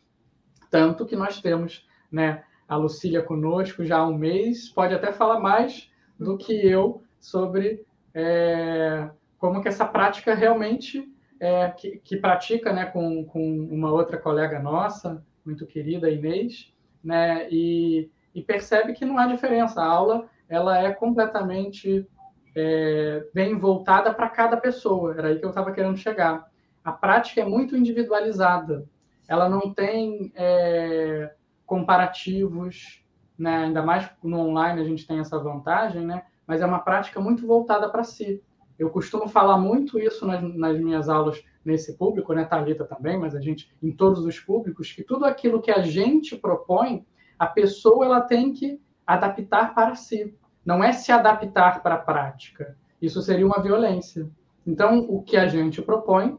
[SPEAKER 3] Tanto que nós temos né, a Lucília conosco já há um mês, pode até falar mais do que eu sobre é, como que essa prática realmente é, que, que, pratica né, com, com uma outra colega nossa, muito querida, Inês, né, e, e percebe que não há diferença. A aula ela é completamente é, bem voltada para cada pessoa. Era aí que eu estava querendo chegar. A prática é muito individualizada. Ela não tem é, comparativos, né? ainda mais no online a gente tem essa vantagem, né? mas é uma prática muito voltada para si. Eu costumo falar muito isso nas, nas, minhas aulas nesse público, né, Talita também, mas a gente em todos os públicos, que tudo aquilo que a gente propõe, a pessoa ela tem que adaptar para si. Não é se adaptar para a prática. Isso seria uma violência. Então, o que a gente propõe,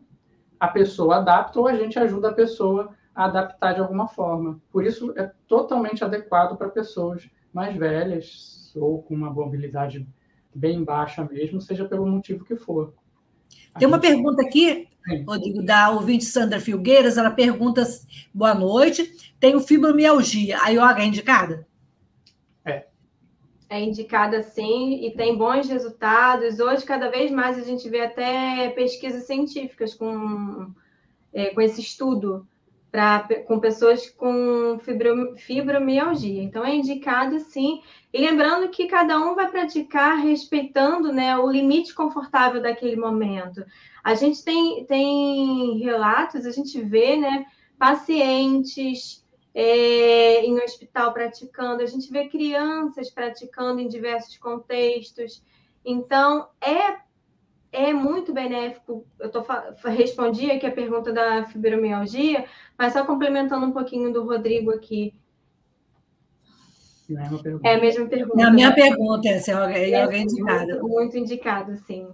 [SPEAKER 3] a pessoa adapta ou a gente ajuda a pessoa adaptar de alguma forma. Por isso, é totalmente adequado para pessoas mais velhas ou com uma mobilidade bem baixa mesmo, seja pelo motivo que for.
[SPEAKER 1] A Tem uma gente... pergunta aqui, Sim. Rodrigo, da ouvinte Sandra Filgueiras, ela pergunta, boa noite, tenho fibromialgia, a yoga é indicada?
[SPEAKER 2] É. É indicada sim, e tem bons resultados. Hoje, cada vez mais, a gente vê até pesquisas científicas com, é, com esse estudo pra, com pessoas com fibromialgia. Então, é indicado sim. E lembrando que cada um vai praticar respeitando né, o limite confortável daquele momento. A gente tem, tem relatos, a gente vê né, pacientes é, em hospital praticando, a gente vê crianças praticando em diversos contextos. Então, é é muito benéfico. Eu tô, respondi aqui a pergunta da fibromialgia, mas só complementando um pouquinho do Rodrigo aqui. É, é a mesma pergunta. É
[SPEAKER 1] a minha pergunta, é se é, é
[SPEAKER 2] alguém indicado. Muito, muito indicado, sim.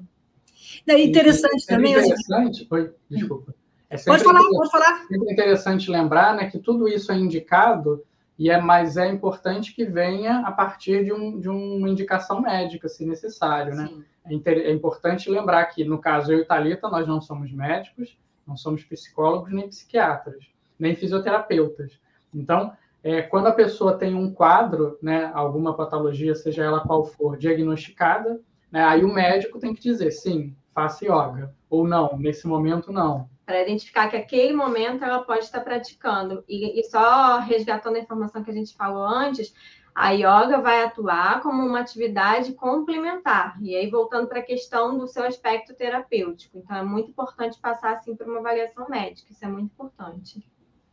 [SPEAKER 1] É interessante
[SPEAKER 3] é
[SPEAKER 1] também.
[SPEAKER 3] Interessante, foi, desculpa.
[SPEAKER 1] É pode falar, pode falar.
[SPEAKER 3] É interessante lembrar né, que tudo isso é indicado, e é, mas é importante que venha a partir de, um, de uma indicação médica, se necessário. Né? Sim. É, é, importante lembrar que, no caso, eu e Thalita, nós não somos médicos, não somos psicólogos nem psiquiatras, nem fisioterapeutas. Então, é, quando a pessoa tem um quadro, né, alguma patologia, seja ela qual for, diagnosticada, né, aí o médico tem que dizer sim, faça yoga, ou não, nesse momento não.
[SPEAKER 2] Para identificar que aquele momento ela pode estar praticando. E, e só resgatando a informação que a gente falou antes, a yoga vai atuar como uma atividade complementar. E aí, voltando para a questão do seu aspecto terapêutico. Então, é muito importante passar, assim, por uma avaliação médica. Isso é muito importante.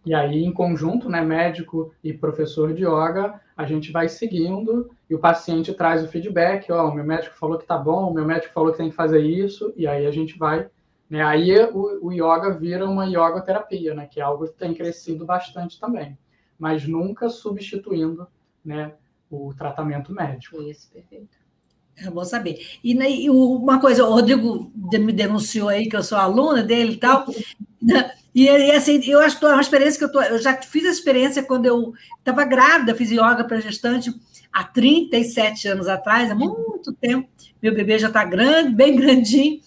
[SPEAKER 3] E aí, em conjunto, né, médico e professor de yoga, a gente vai seguindo e o paciente traz o feedback. Ó, oh, meu médico falou que tá bom, meu médico falou que tem que fazer isso. E aí a gente vai... Né, aí o, o yoga vira uma yoga terapia, né, que é algo que tem crescido bastante também. Mas nunca substituindo né, o tratamento médico.
[SPEAKER 2] Isso, perfeito.
[SPEAKER 1] É bom saber. E, né, e uma coisa, o Rodrigo me denunciou aí que eu sou aluna dele e tal. Né, e, e assim, eu acho que é uma experiência que eu tô. Eu já fiz a experiência quando eu estava grávida, fiz yoga para gestante. há 37 anos atrás, há muito tempo. Meu bebê já está grande, bem grandinho.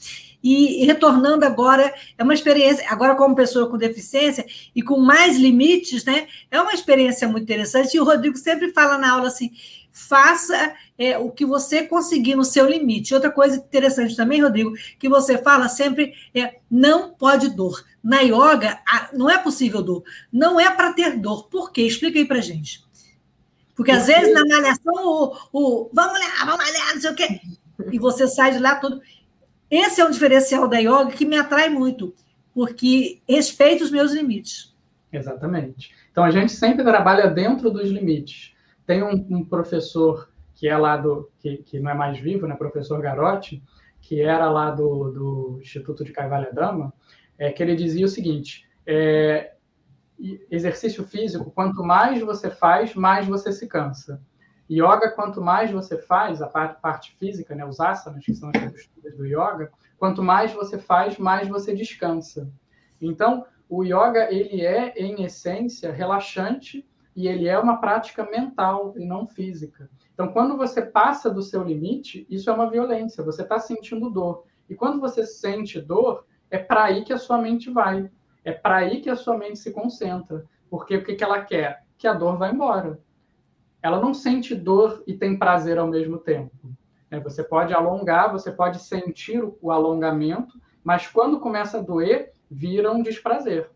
[SPEAKER 1] E, e, retornando agora, é uma experiência, agora como pessoa com deficiência e com mais limites, né? É uma experiência muito interessante. E o Rodrigo sempre fala na aula assim: faça é, o que você conseguir no seu limite. Outra coisa interessante também, Rodrigo, que você fala sempre é não pode dor. Na yoga, não é possível dor. Não é para ter dor. Por quê? Explica aí para gente. Porque às vezes na malhação, o, o vamos lá, vamos malhar, não sei o quê. E você sai de lá todo. Esse é um diferencial da yoga que me atrai muito, porque respeita os meus limites.
[SPEAKER 3] Exatamente. Então a gente sempre trabalha dentro dos limites. Tem um, um professor que é lá do. Que, que não é mais vivo, né? Professor Garotti, que era lá do, do Instituto de Caivalha Dama, é, que ele dizia o seguinte: é, exercício físico, quanto mais você faz, mais você se cansa. Yoga, quanto mais você faz, a parte, parte física, né, os asanas, que são as posturas do yoga, quanto mais você faz, mais você descansa. Então, o yoga, ele é, em essência, relaxante e ele é uma prática mental e não física. Então, quando você passa do seu limite, isso é uma violência, você está sentindo dor. E quando você sente dor, é para aí que a sua mente vai. É para aí que a sua mente se concentra. Porque o que, que ela quer? Que a dor vá embora. Ela não sente dor e tem prazer ao mesmo tempo. É, você pode alongar, você pode sentir o alongamento, mas quando começa a doer, vira um desprazer.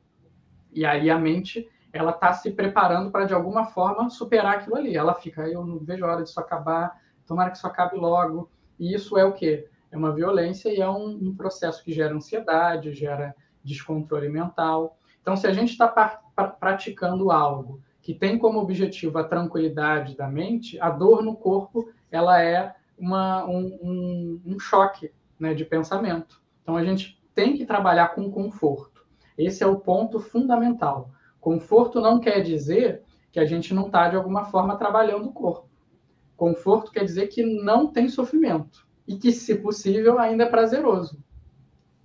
[SPEAKER 3] E aí a mente ela está se preparando para de alguma forma superar aquilo ali. Ela fica, eu não vejo a hora disso acabar, tomara que isso acabe logo. E isso é o quê? É uma violência e é um, um processo que gera ansiedade, gera descontrole mental. Então, se a gente está praticando algo que tem como objetivo a tranquilidade da mente, a dor no corpo ela é uma, um, um, um choque né, de pensamento. Então, a gente tem que trabalhar com conforto. Esse é o ponto fundamental. Conforto não quer dizer que a gente não está, de alguma forma, trabalhando o corpo. Conforto quer dizer que não tem sofrimento e que, se possível, ainda é prazeroso.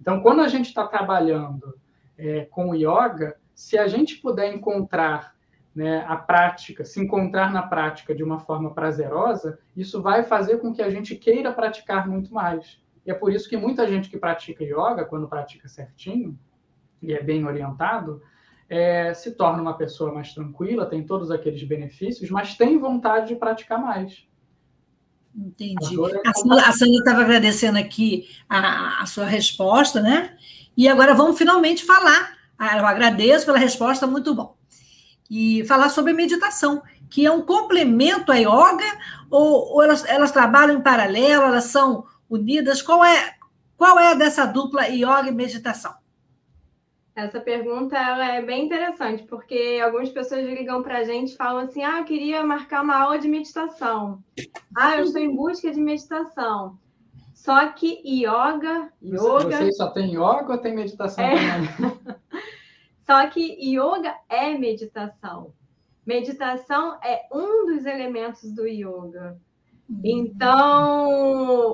[SPEAKER 3] Então, quando a gente está trabalhando é, com yoga, se a gente puder encontrar né, a prática, se encontrar na prática de uma forma prazerosa, isso vai fazer com que a gente queira praticar muito mais. E é por isso que muita gente que pratica yoga, quando pratica certinho, e é bem orientado, é, se torna uma pessoa mais tranquila, tem todos aqueles benefícios, mas tem vontade de praticar mais.
[SPEAKER 1] Entendi. A Sandra estava agradecendo aqui a, a, sua resposta, né? E agora vamos finalmente falar. Ah, eu agradeço pela resposta, muito bom. E falar sobre meditação, que é um complemento à yoga, ou, ou elas, elas trabalham em paralelo, elas são unidas? Qual é, qual é dessa dupla yoga e meditação?
[SPEAKER 2] Essa pergunta ela é bem interessante, porque algumas pessoas ligam para a gente e falam assim: ah, eu queria marcar uma aula de meditação. Ah, eu estou em busca de meditação. Só que yoga, yoga.
[SPEAKER 3] Vocês só tem yoga ou tem meditação é... também?
[SPEAKER 2] só que yoga é meditação. Meditação é um dos elementos do yoga. Então,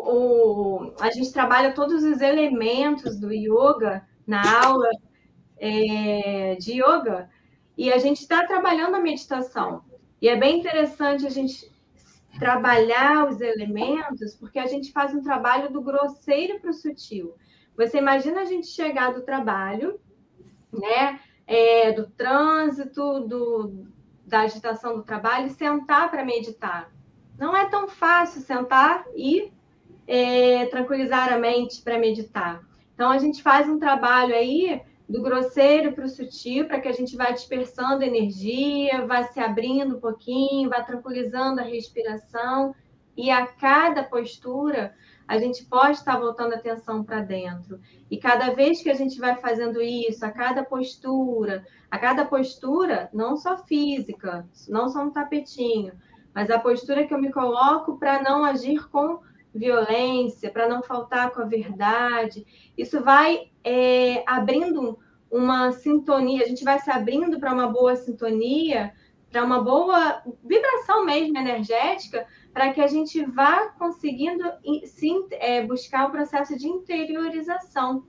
[SPEAKER 2] o, a gente trabalha todos os elementos do yoga na aula é, de yoga e a gente está trabalhando a meditação. E é bem interessante a gente trabalhar os elementos, porque a gente faz um trabalho do grosseiro para o sutil. Você imagina a gente chegar do trabalho, né, é, do trânsito, do, da agitação do trabalho, sentar para meditar. Não é tão fácil sentar e é, tranquilizar a mente para meditar. Então, a gente faz um trabalho aí do grosseiro para o sutil, para que a gente vá dispersando energia, vá se abrindo um pouquinho, vá tranquilizando a respiração. E a cada postura, a gente pode estar voltando a atenção para dentro. E cada vez que a gente vai fazendo isso, a cada postura, a cada postura, não só física, não só um tapetinho, mas a postura que eu me coloco para não agir com violência, para não faltar com a verdade. Isso vai é, abrindo uma sintonia, a gente vai se abrindo para uma boa sintonia, para uma boa vibração mesmo energética, para que a gente vá conseguindo sim, é, buscar o processo de interiorização,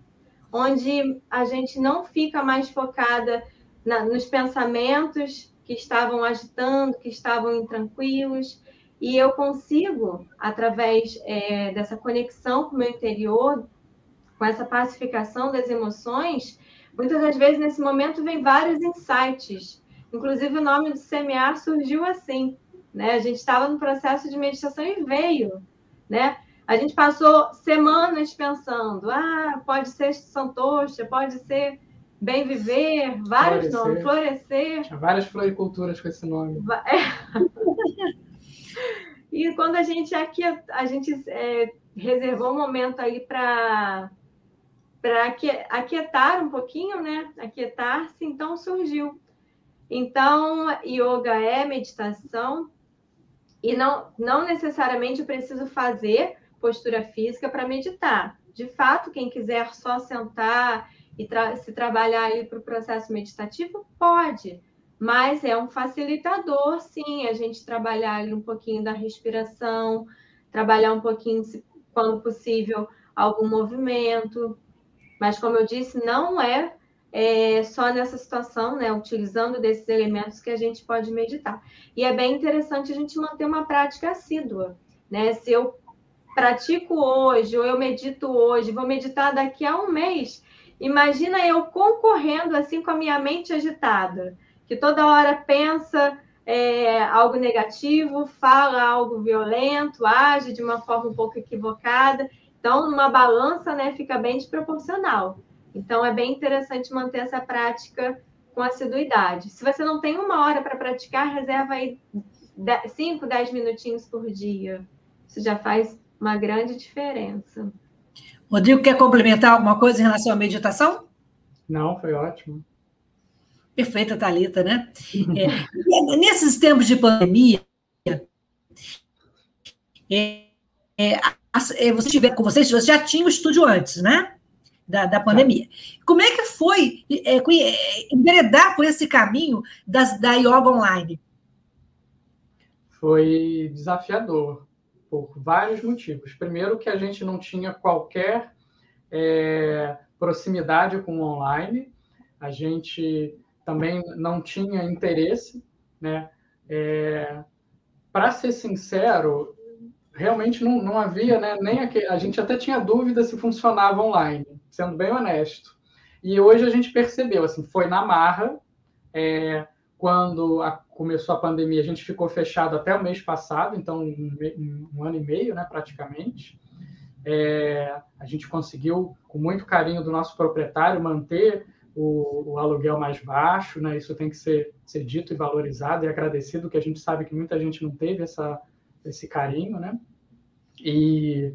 [SPEAKER 2] onde a gente não fica mais focada na, nos pensamentos que estavam agitando, que estavam intranquilos, e eu consigo, através é, dessa conexão com o meu interior, com essa pacificação das emoções, muitas das vezes nesse momento vem vários insights. Inclusive o nome do semear surgiu assim, né? A gente estava no processo de meditação e veio, né? A gente passou semanas pensando, ah, pode ser santocha, pode ser bem viver, vários florescer. nomes, florescer.
[SPEAKER 3] Tinha várias floriculturas com esse nome.
[SPEAKER 2] É. e quando a gente aqui a gente é, reservou um momento aí para para aquietar um pouquinho, né? Aquietar-se, então surgiu. Então, yoga é meditação e não, não necessariamente eu preciso fazer postura física para meditar. De fato, quem quiser só sentar e tra se trabalhar ali para o processo meditativo, pode, mas é um facilitador, sim, a gente trabalhar ali um pouquinho da respiração, trabalhar um pouquinho, quando possível, algum movimento, mas, como eu disse, não é, é só nessa situação, né, utilizando desses elementos que a gente pode meditar. E é bem interessante a gente manter uma prática assídua, né? Se eu pratico hoje, ou eu medito hoje, vou meditar daqui a um mês, imagina eu concorrendo assim com a minha mente agitada, que toda hora pensa é, algo negativo, fala algo violento, age de uma forma um pouco equivocada. Então, numa balança, né, fica bem desproporcional. Então, é bem interessante manter essa prática com assiduidade. Se você não tem uma hora para praticar, reserva aí 5, 10 minutinhos por dia. Isso já faz uma grande diferença.
[SPEAKER 1] Rodrigo, quer complementar alguma coisa em relação à meditação?
[SPEAKER 3] Não, foi ótimo.
[SPEAKER 1] Perfeita, Thalita, né? É, nesses tempos de pandemia, é, é, é, você tiver com vocês, você já tinha o estúdio antes, né? Da, da pandemia. Como é que foi é, é, enveredar por esse caminho das, da yoga online?
[SPEAKER 3] Foi desafiador, por vários motivos. Primeiro, que a gente não tinha qualquer é, proximidade com o online, a gente também não tinha interesse, né? É, Para ser sincero, realmente não, não havia, né, nem aquele, a gente até tinha dúvida se funcionava online, sendo bem honesto. E hoje a gente percebeu, assim, foi na marra, é, quando a, começou a pandemia, a gente ficou fechado até o mês passado, então um, um ano e meio, né, praticamente. É, a gente conseguiu, com muito carinho do nosso proprietário, manter o, o, aluguel mais baixo, né? Isso tem que ser, ser dito e valorizado e agradecido, que a gente sabe que muita gente não teve essa, esse carinho, né? E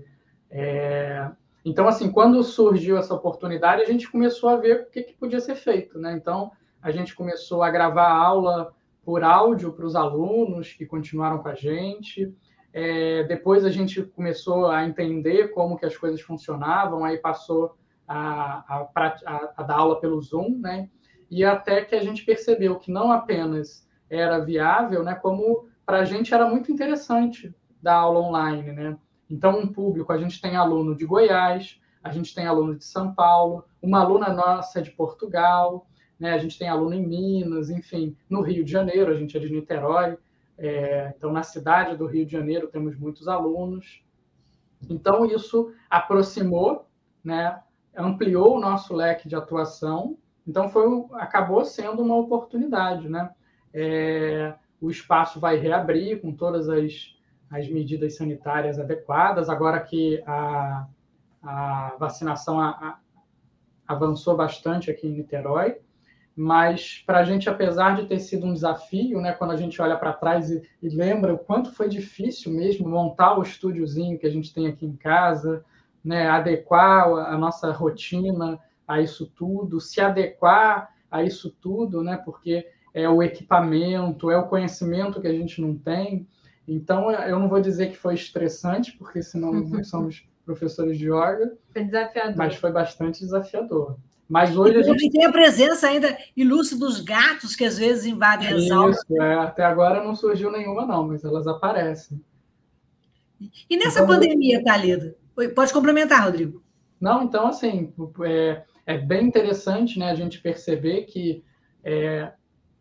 [SPEAKER 3] é, então, assim, quando surgiu essa oportunidade, a gente começou a ver o que, que podia ser feito, né? Então, a gente começou a gravar aula por áudio para os alunos que continuaram com a gente. É, depois a gente começou a entender como que as coisas funcionavam, aí passou a, a, a, a dar aula pelo Zoom, né? E até que a gente percebeu que não apenas era viável, né? Como para a gente era muito interessante dar aula online, né? Então, um público, a gente tem aluno de Goiás, a gente tem aluno de São Paulo, uma aluna nossa de Portugal, né? a gente tem aluno em Minas, enfim, no Rio de Janeiro, a gente é de Niterói, é, então na cidade do Rio de Janeiro temos muitos alunos. Então, isso aproximou, né? ampliou o nosso leque de atuação, então foi, acabou sendo uma oportunidade. Né? É, o espaço vai reabrir com todas as, as medidas sanitárias adequadas, agora que a, a vacinação a, a, avançou bastante aqui em Niterói, mas para a gente, apesar de ter sido um desafio, né, quando a gente olha para trás e, e, lembra o quanto foi difícil mesmo montar o estúdiozinho que a gente tem aqui em casa, né, adequar a nossa rotina a isso tudo, se adequar a isso tudo, né, porque é o equipamento, é o conhecimento que a gente não tem. Então, eu não vou dizer que foi estressante, porque senão nós somos professores de yoga.
[SPEAKER 2] Foi desafiador.
[SPEAKER 3] Mas foi bastante desafiador. Mas hoje
[SPEAKER 1] e
[SPEAKER 3] a gente...
[SPEAKER 1] tem a presença ainda ilustre dos gatos que às vezes invadem as
[SPEAKER 3] Isso,
[SPEAKER 1] aulas.
[SPEAKER 3] É, até agora não surgiu nenhuma, não, mas elas aparecem.
[SPEAKER 1] E nessa então, pandemia, Thalida? Pode complementar, Rodrigo.
[SPEAKER 3] Não, então, assim, é, é bem interessante né, a gente perceber que é,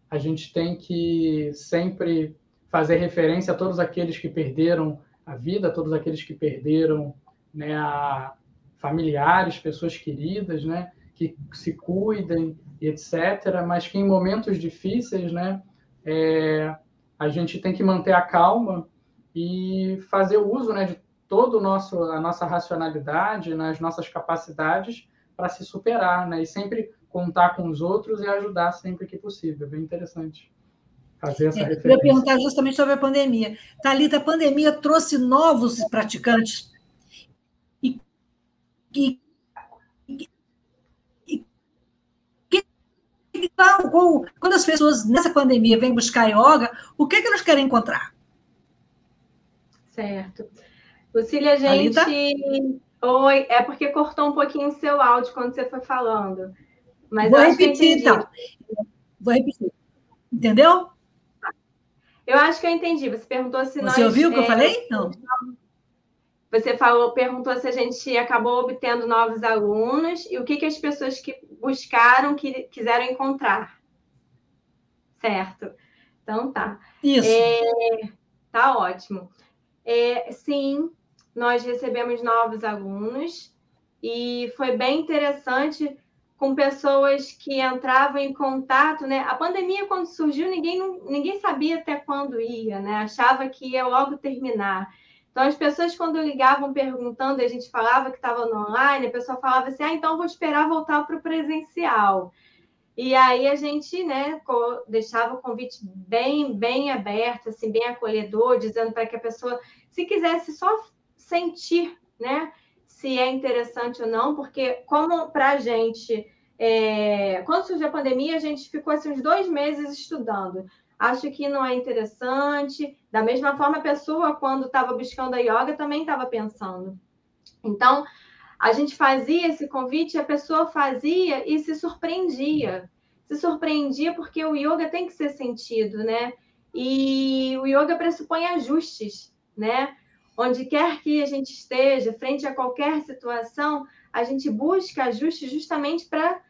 [SPEAKER 3] a gente tem que sempre fazer referência a todos aqueles que perderam a vida, a todos aqueles que perderam né, a familiares, pessoas queridas, né, que se cuidem, etc. Mas que em momentos difíceis, né, é, a gente tem que manter a calma e fazer o uso né, de todo o nosso a nossa racionalidade, nas né, nossas capacidades para se superar, né? E sempre contar com os outros e ajudar sempre que possível. Bem interessante fazer essa é, referência. Eu ia
[SPEAKER 1] perguntar justamente sobre a pandemia. Thalita, a pandemia trouxe novos praticantes e, e, e, e quando as pessoas nessa pandemia vêm buscar yoga, o que, é que elas querem encontrar?
[SPEAKER 2] Certo. Lucília, a gente. Thalita? Oi, é porque cortou um pouquinho o seu áudio quando você foi falando. Mas
[SPEAKER 1] Vou repetir, então. Vou repetir. Entendeu?
[SPEAKER 2] Eu acho que eu entendi. Você perguntou se
[SPEAKER 1] Você
[SPEAKER 2] nós.
[SPEAKER 1] Você ouviu o que é, eu falei? Não.
[SPEAKER 2] Você falou, perguntou se a gente acabou obtendo novos alunos e o que, que as pessoas que buscaram, que quiseram encontrar. Certo. Então tá.
[SPEAKER 1] Isso.
[SPEAKER 2] É, tá ótimo. É, sim, nós recebemos novos alunos e foi bem interessante com pessoas que entravam em contato, né? A pandemia, quando surgiu, ninguém, ninguém sabia até quando ia, né? Achava que ia logo terminar. Então, as pessoas, quando ligavam perguntando, a gente falava que estava no online, a pessoa falava assim: ah, então vou esperar voltar para o presencial. E aí a gente, né, deixava o convite bem, bem aberto, assim, bem acolhedor, dizendo para que a pessoa, se quisesse só sentir, né? Se é interessante ou não, porque como para a gente, é... quando surgiu a pandemia, a gente ficou assim, uns dois meses estudando. Acho que não é interessante. Da mesma forma, a pessoa, quando estava buscando a yoga, também estava pensando. Então, a gente fazia esse convite, a pessoa fazia e se surpreendia. Se surpreendia porque o yoga tem que ser sentido, né? E o yoga pressupõe ajustes, né? Onde quer que a gente esteja, frente a qualquer situação, a gente busca ajuste justamente para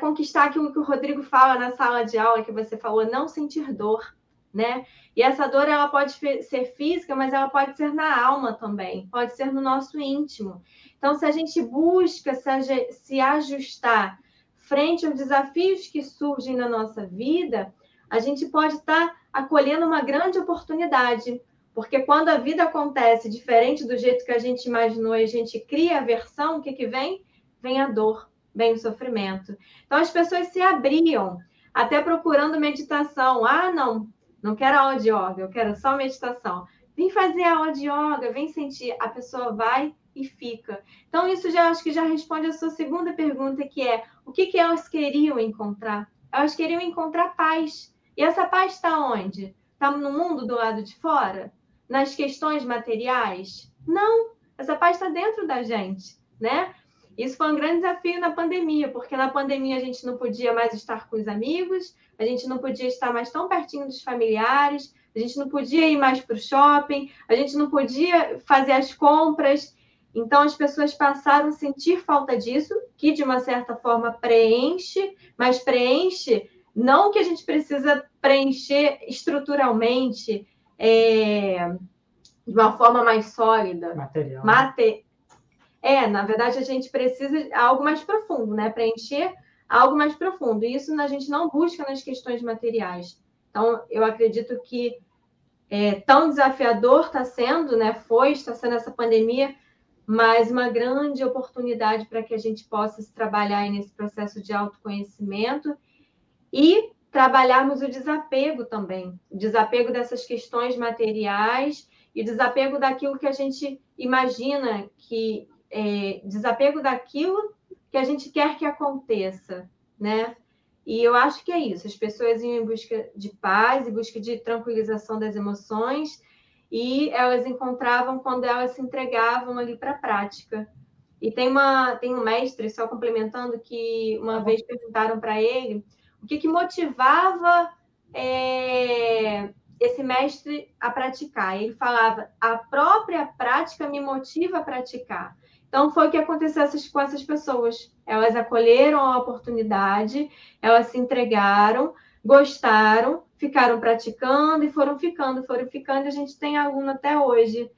[SPEAKER 2] conquistar aquilo que o Rodrigo fala na sala de aula, que você falou, não sentir dor, né? E essa dor ela pode ser física, mas ela pode ser na alma também, pode ser no nosso íntimo. Então, se a gente busca se, ajustar frente aos desafios que surgem na nossa vida, a gente pode estar acolhendo uma grande oportunidade porque quando a vida acontece diferente do jeito que a gente imaginou e a gente cria a versão, o que, que vem? Vem a dor, vem o sofrimento. Então as pessoas se abriam, até procurando meditação. Ah, não, não quero aula de yoga, eu quero só meditação. Vem fazer aula de yoga, vem sentir. A pessoa vai e fica. Então, isso já acho que já responde a sua segunda pergunta, que é o que, que elas queriam encontrar? Elas queriam encontrar paz. E essa paz está onde? Está no mundo do lado de fora? nas questões materiais? Não, essa paz está dentro da gente, né? Isso foi um grande desafio na pandemia, porque na pandemia a gente não podia mais estar com os amigos, a gente não podia estar mais tão pertinho dos familiares, a gente não podia ir mais para o shopping, a gente não podia fazer as compras. Então as pessoas passaram a sentir falta disso, que de uma certa forma preenche, mas preenche não que a gente precisa preencher estruturalmente, é, de uma forma mais sólida.
[SPEAKER 3] Material.
[SPEAKER 2] Mate... É, na verdade, a gente precisa de algo mais profundo, né? Preencher algo mais profundo. E isso a gente não busca nas questões materiais. Então, eu acredito que é, tão desafiador está sendo, né? Foi, está sendo essa pandemia, mas uma grande oportunidade para que a gente possa se trabalhar nesse processo de autoconhecimento e trabalharmos o desapego também, o desapego dessas questões materiais e desapego daquilo que a gente imagina que é, desapego daquilo que a gente quer que aconteça, né? E eu acho que é isso. As pessoas iam em busca de paz, em busca de tranquilização das emoções, e elas encontravam quando elas se entregavam ali para a prática. E tem uma tem um mestre, só complementando, que uma vez perguntaram para ele o que, que motivava é, esse mestre a praticar. Ele falava: a própria prática me motiva a praticar. Então, foi o que aconteceu com essas pessoas. Elas acolheram a oportunidade, elas se entregaram, gostaram, ficaram praticando e foram ficando, foram ficando, e a gente tem aluno até hoje.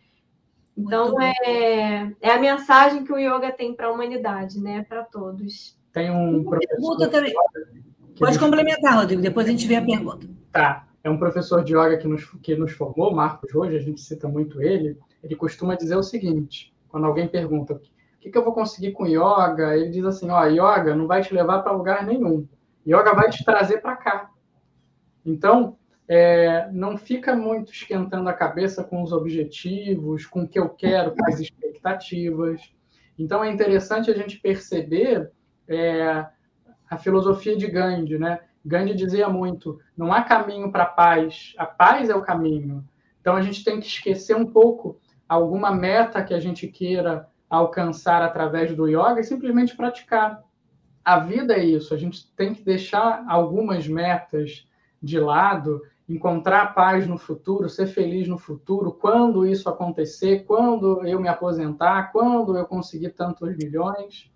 [SPEAKER 2] Então, é, é a mensagem que o yoga tem para a humanidade, né? Para todos.
[SPEAKER 3] Tem um professor.
[SPEAKER 1] Também. Pode nos... complementar, Rodrigo, depois a gente vê a pergunta.
[SPEAKER 3] Tá. É um professor de yoga que nos, que nos formou, Marcos Hoje, a gente cita muito ele. Ele costuma dizer o seguinte: quando alguém pergunta o que, que eu vou conseguir com yoga, ele diz assim: ó, yoga não vai te levar para lugar nenhum. Yoga vai te trazer para cá. Então, é, não fica muito esquentando a cabeça com os objetivos, com o que eu quero, com as expectativas. Então, é interessante a gente perceber é, a filosofia de Gandhi, né? Gandhi dizia muito: não há caminho para a paz, a paz é o caminho. Então, a gente tem que esquecer um pouco alguma meta que a gente queira alcançar através do yoga e simplesmente praticar. A vida é isso, a gente tem que deixar algumas metas de lado, encontrar paz no futuro, ser feliz no futuro, quando isso acontecer, quando eu me aposentar, quando eu conseguir tantos milhões.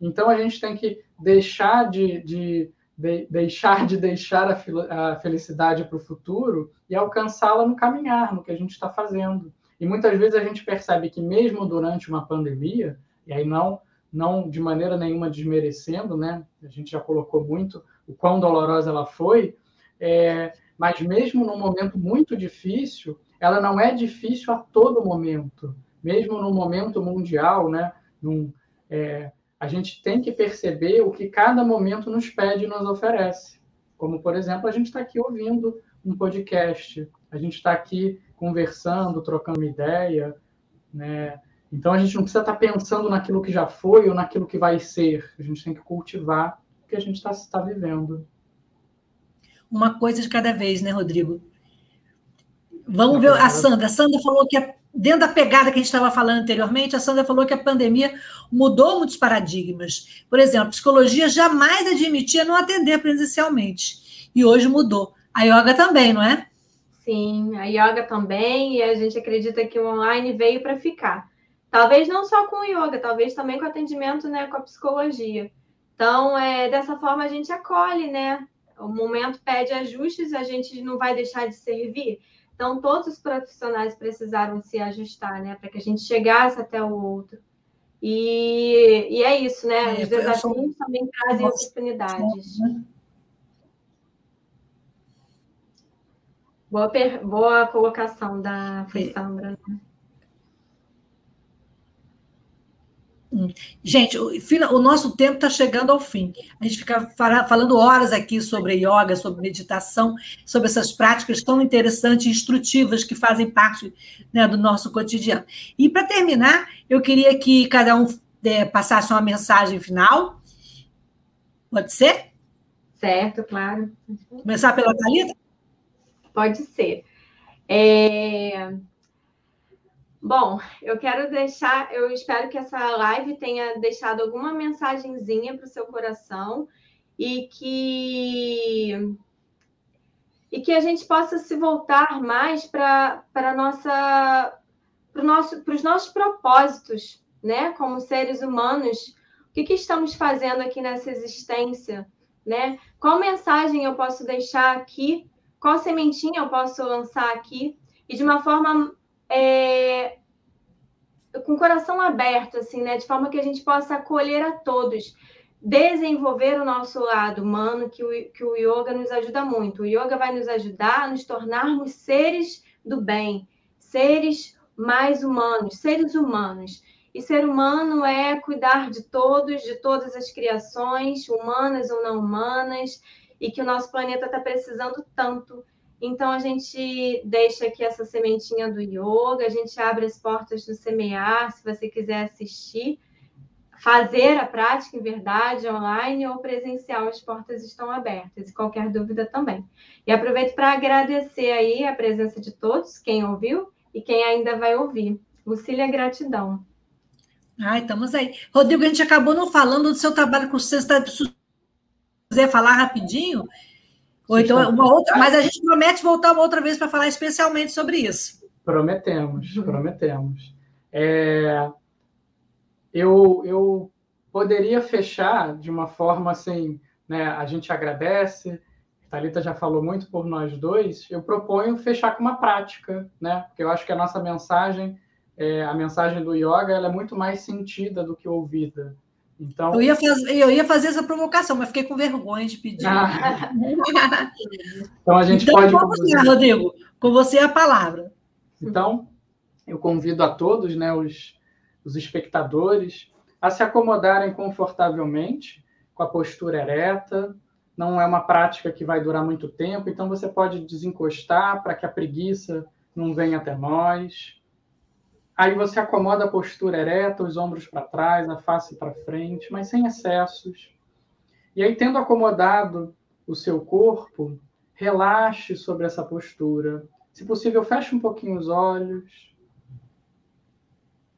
[SPEAKER 3] Então a gente tem que deixar de, de, de deixar de deixar a, a felicidade para o futuro e alcançá-la no caminhar, no que a gente está fazendo. E muitas vezes a gente percebe que mesmo durante uma pandemia, e aí não não de maneira nenhuma desmerecendo, né? A gente já colocou muito o quão dolorosa ela foi, é, mas mesmo num momento muito difícil, ela não é difícil a todo momento, mesmo no momento mundial, né? Num, é, a gente tem que perceber o que cada momento nos pede e nos oferece. Como, por exemplo, a gente está aqui ouvindo um podcast, a gente está aqui conversando, trocando ideia, né? Então a gente não precisa estar tá pensando naquilo que já foi ou naquilo que vai ser. A gente tem que cultivar o que a gente está tá vivendo
[SPEAKER 1] uma coisa de cada vez, né, Rodrigo? Vamos ver a Sandra. A Sandra falou que, dentro da pegada que a gente estava falando anteriormente, a Sandra falou que a pandemia mudou muitos paradigmas. Por exemplo, a psicologia jamais admitia não atender presencialmente. E hoje mudou. A yoga também, não é?
[SPEAKER 2] Sim, a yoga também, e a gente acredita que o online veio para ficar. Talvez não só com o yoga, talvez também com o atendimento né, com a psicologia. Então, é, dessa forma, a gente acolhe, né? o momento pede ajustes, a gente não vai deixar de servir. Então, todos os profissionais precisaram se ajustar, né, para que a gente chegasse até o outro. E, e é isso, né? É, Os desafios também trazem oportunidades. Boa, per... Boa colocação da Sandra. Né?
[SPEAKER 1] Gente, o, nosso tempo está chegando ao fim. A gente fica falando horas aqui sobre yoga, sobre meditação, sobre essas práticas tão interessantes e instrutivas que fazem parte né, do nosso cotidiano. E para terminar, eu queria que cada um é, passasse uma mensagem final. Pode ser?
[SPEAKER 2] Certo, claro.
[SPEAKER 1] Começar pela Thalita?
[SPEAKER 2] Pode ser. É... Bom, eu quero deixar, eu espero que essa live tenha deixado alguma mensagenzinha para o seu coração e que e que a gente possa se voltar mais para para nossa para nosso os nossos propósitos, né? Como seres humanos, o que, que estamos fazendo aqui nessa existência, né? Qual mensagem eu posso deixar aqui? Qual sementinha eu posso lançar aqui? E de uma forma é, com o coração aberto, assim, né? De forma que a gente possa acolher a todos, desenvolver o nosso lado humano, que o, que o yoga nos ajuda muito. O yoga vai nos ajudar a nos tornarmos seres do bem, seres mais humanos, seres humanos. E ser humano é cuidar de todos, de todas as criações, humanas ou não humanas, e que o nosso planeta está precisando tanto então, a gente deixa aqui essa sementinha do yoga, a gente abre as portas do semear, se você quiser assistir, fazer a prática em verdade, online ou presencial, as portas estão abertas, e qualquer dúvida também. E aproveito para agradecer aí a presença de todos, quem ouviu e quem ainda vai ouvir. Lucília, gratidão.
[SPEAKER 1] Ai, estamos aí. Rodrigo, a gente acabou não falando do seu trabalho com o Se quiser falar rapidinho, ou então uma outra, mas a gente promete voltar uma outra vez para falar especialmente sobre isso.
[SPEAKER 3] Prometemos, uhum. prometemos. É, eu, eu poderia fechar de uma forma assim, né? A gente agradece, Talita já falou muito por nós dois, eu proponho fechar com uma prática, né? Porque eu acho que a nossa mensagem, é, a mensagem do yoga, ela é muito mais sentida do que ouvida. Então,
[SPEAKER 1] eu ia, fazer, eu ia fazer essa provocação, mas fiquei com vergonha de pedir.
[SPEAKER 3] Ah. então a gente
[SPEAKER 1] então,
[SPEAKER 3] pode.
[SPEAKER 1] Vamos lá, Rodrigo, com você a palavra.
[SPEAKER 3] Então, eu convido a todos, né, os, os espectadores, a se acomodarem confortavelmente, com a postura ereta. Não é uma prática que vai durar muito tempo, então você pode desencostar para que a preguiça não venha até nós. Aí você acomoda a postura ereta, os ombros para trás, a face para frente, mas sem excessos. E aí, tendo acomodado o seu corpo, relaxe sobre essa postura. Se possível, feche um pouquinho os olhos.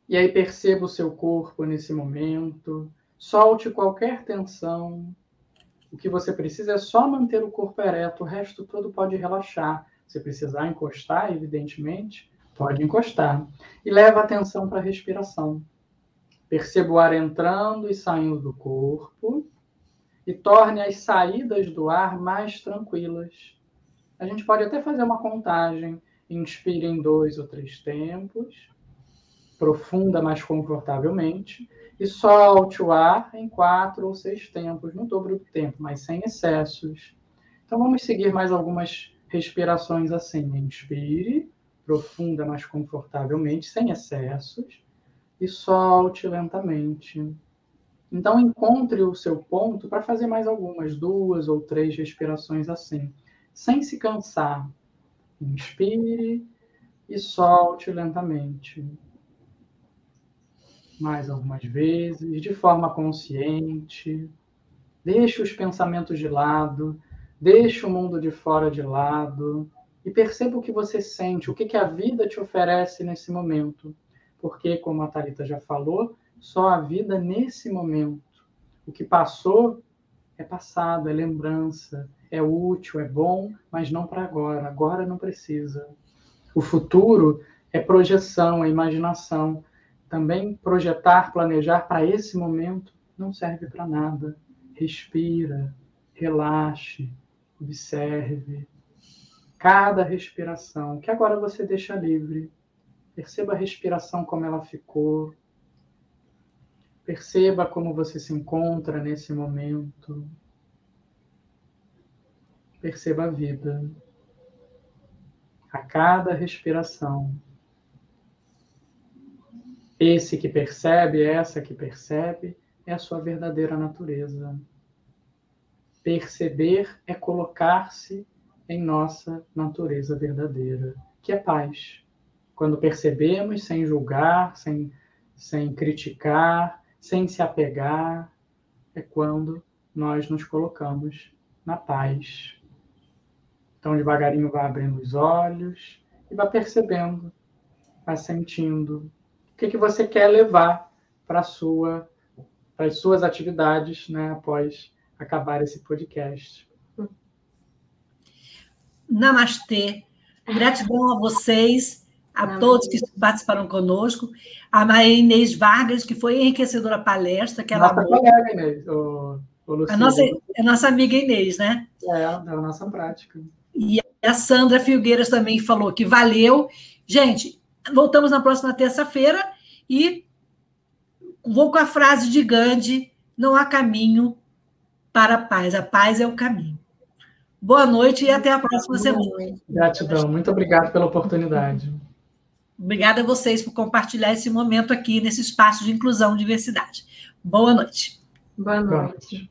[SPEAKER 3] E aí perceba o seu corpo nesse momento. Solte qualquer tensão. O que você precisa é só manter o corpo ereto, o resto todo pode relaxar. Se precisar encostar, evidentemente, Pode encostar. E leva atenção para a respiração. Perceba o ar entrando e saindo do corpo e torne as saídas do ar mais tranquilas. A gente pode até fazer uma contagem. Inspire em dois ou três tempos, profunda mais confortavelmente, e solte o ar em quatro ou seis tempos, no dobro do tempo, mas sem excessos. Então vamos seguir mais algumas respirações assim. Inspire profunda, mas confortavelmente, sem excessos, e solte lentamente. Então, encontre o seu ponto para fazer mais algumas, duas ou três respirações assim, sem se cansar. Inspire e solte lentamente. Mais algumas vezes, de forma consciente. Deixe os pensamentos de lado, deixe o mundo de fora de lado e perceba o que você sente, o que, que a vida te oferece nesse momento. Porque, como a Thalita já falou, só a vida nesse momento. O que passou é passado, é lembrança, é útil, é bom, mas não para agora. Agora não precisa. O futuro é projeção, é imaginação. Também projetar, planejar para esse momento não serve para nada. Respira, relaxe, observe, cada respiração, que agora você deixa livre. Perceba a respiração como ela ficou. Perceba como você se encontra nesse momento. Perceba a vida. A cada respiração. Esse que percebe, essa que percebe, é a sua verdadeira natureza. Perceber é colocar-se em nossa natureza verdadeira, que é paz. Quando percebemos sem julgar, sem, sem criticar, sem se apegar, é quando nós nos colocamos na paz. Então, devagarinho, vai abrindo os olhos e vai percebendo, vai sentindo o que, que você quer levar para sua, as suas atividades né, após acabar esse podcast.
[SPEAKER 1] Namastê. Gratidão a vocês, a Namastê. todos que participaram conosco, a Maria Inês Vargas, que foi enriquecedora palestra, que ela
[SPEAKER 3] nossa colega Inês, o, o
[SPEAKER 1] a nossa, a nossa amiga Inês, né?
[SPEAKER 3] É, é a nossa prática.
[SPEAKER 1] E a Sandra Filgueiras também falou que valeu. Gente, voltamos na próxima terça-feira e vou com a frase de Gandhi: não há caminho para a paz, a paz é o caminho. Boa noite e até a próxima semana.
[SPEAKER 3] Gratidão, muito obrigado pela oportunidade.
[SPEAKER 1] Obrigada a vocês por compartilhar esse momento aqui nesse espaço de inclusão e diversidade. Boa noite.
[SPEAKER 2] Boa noite. Boa noite.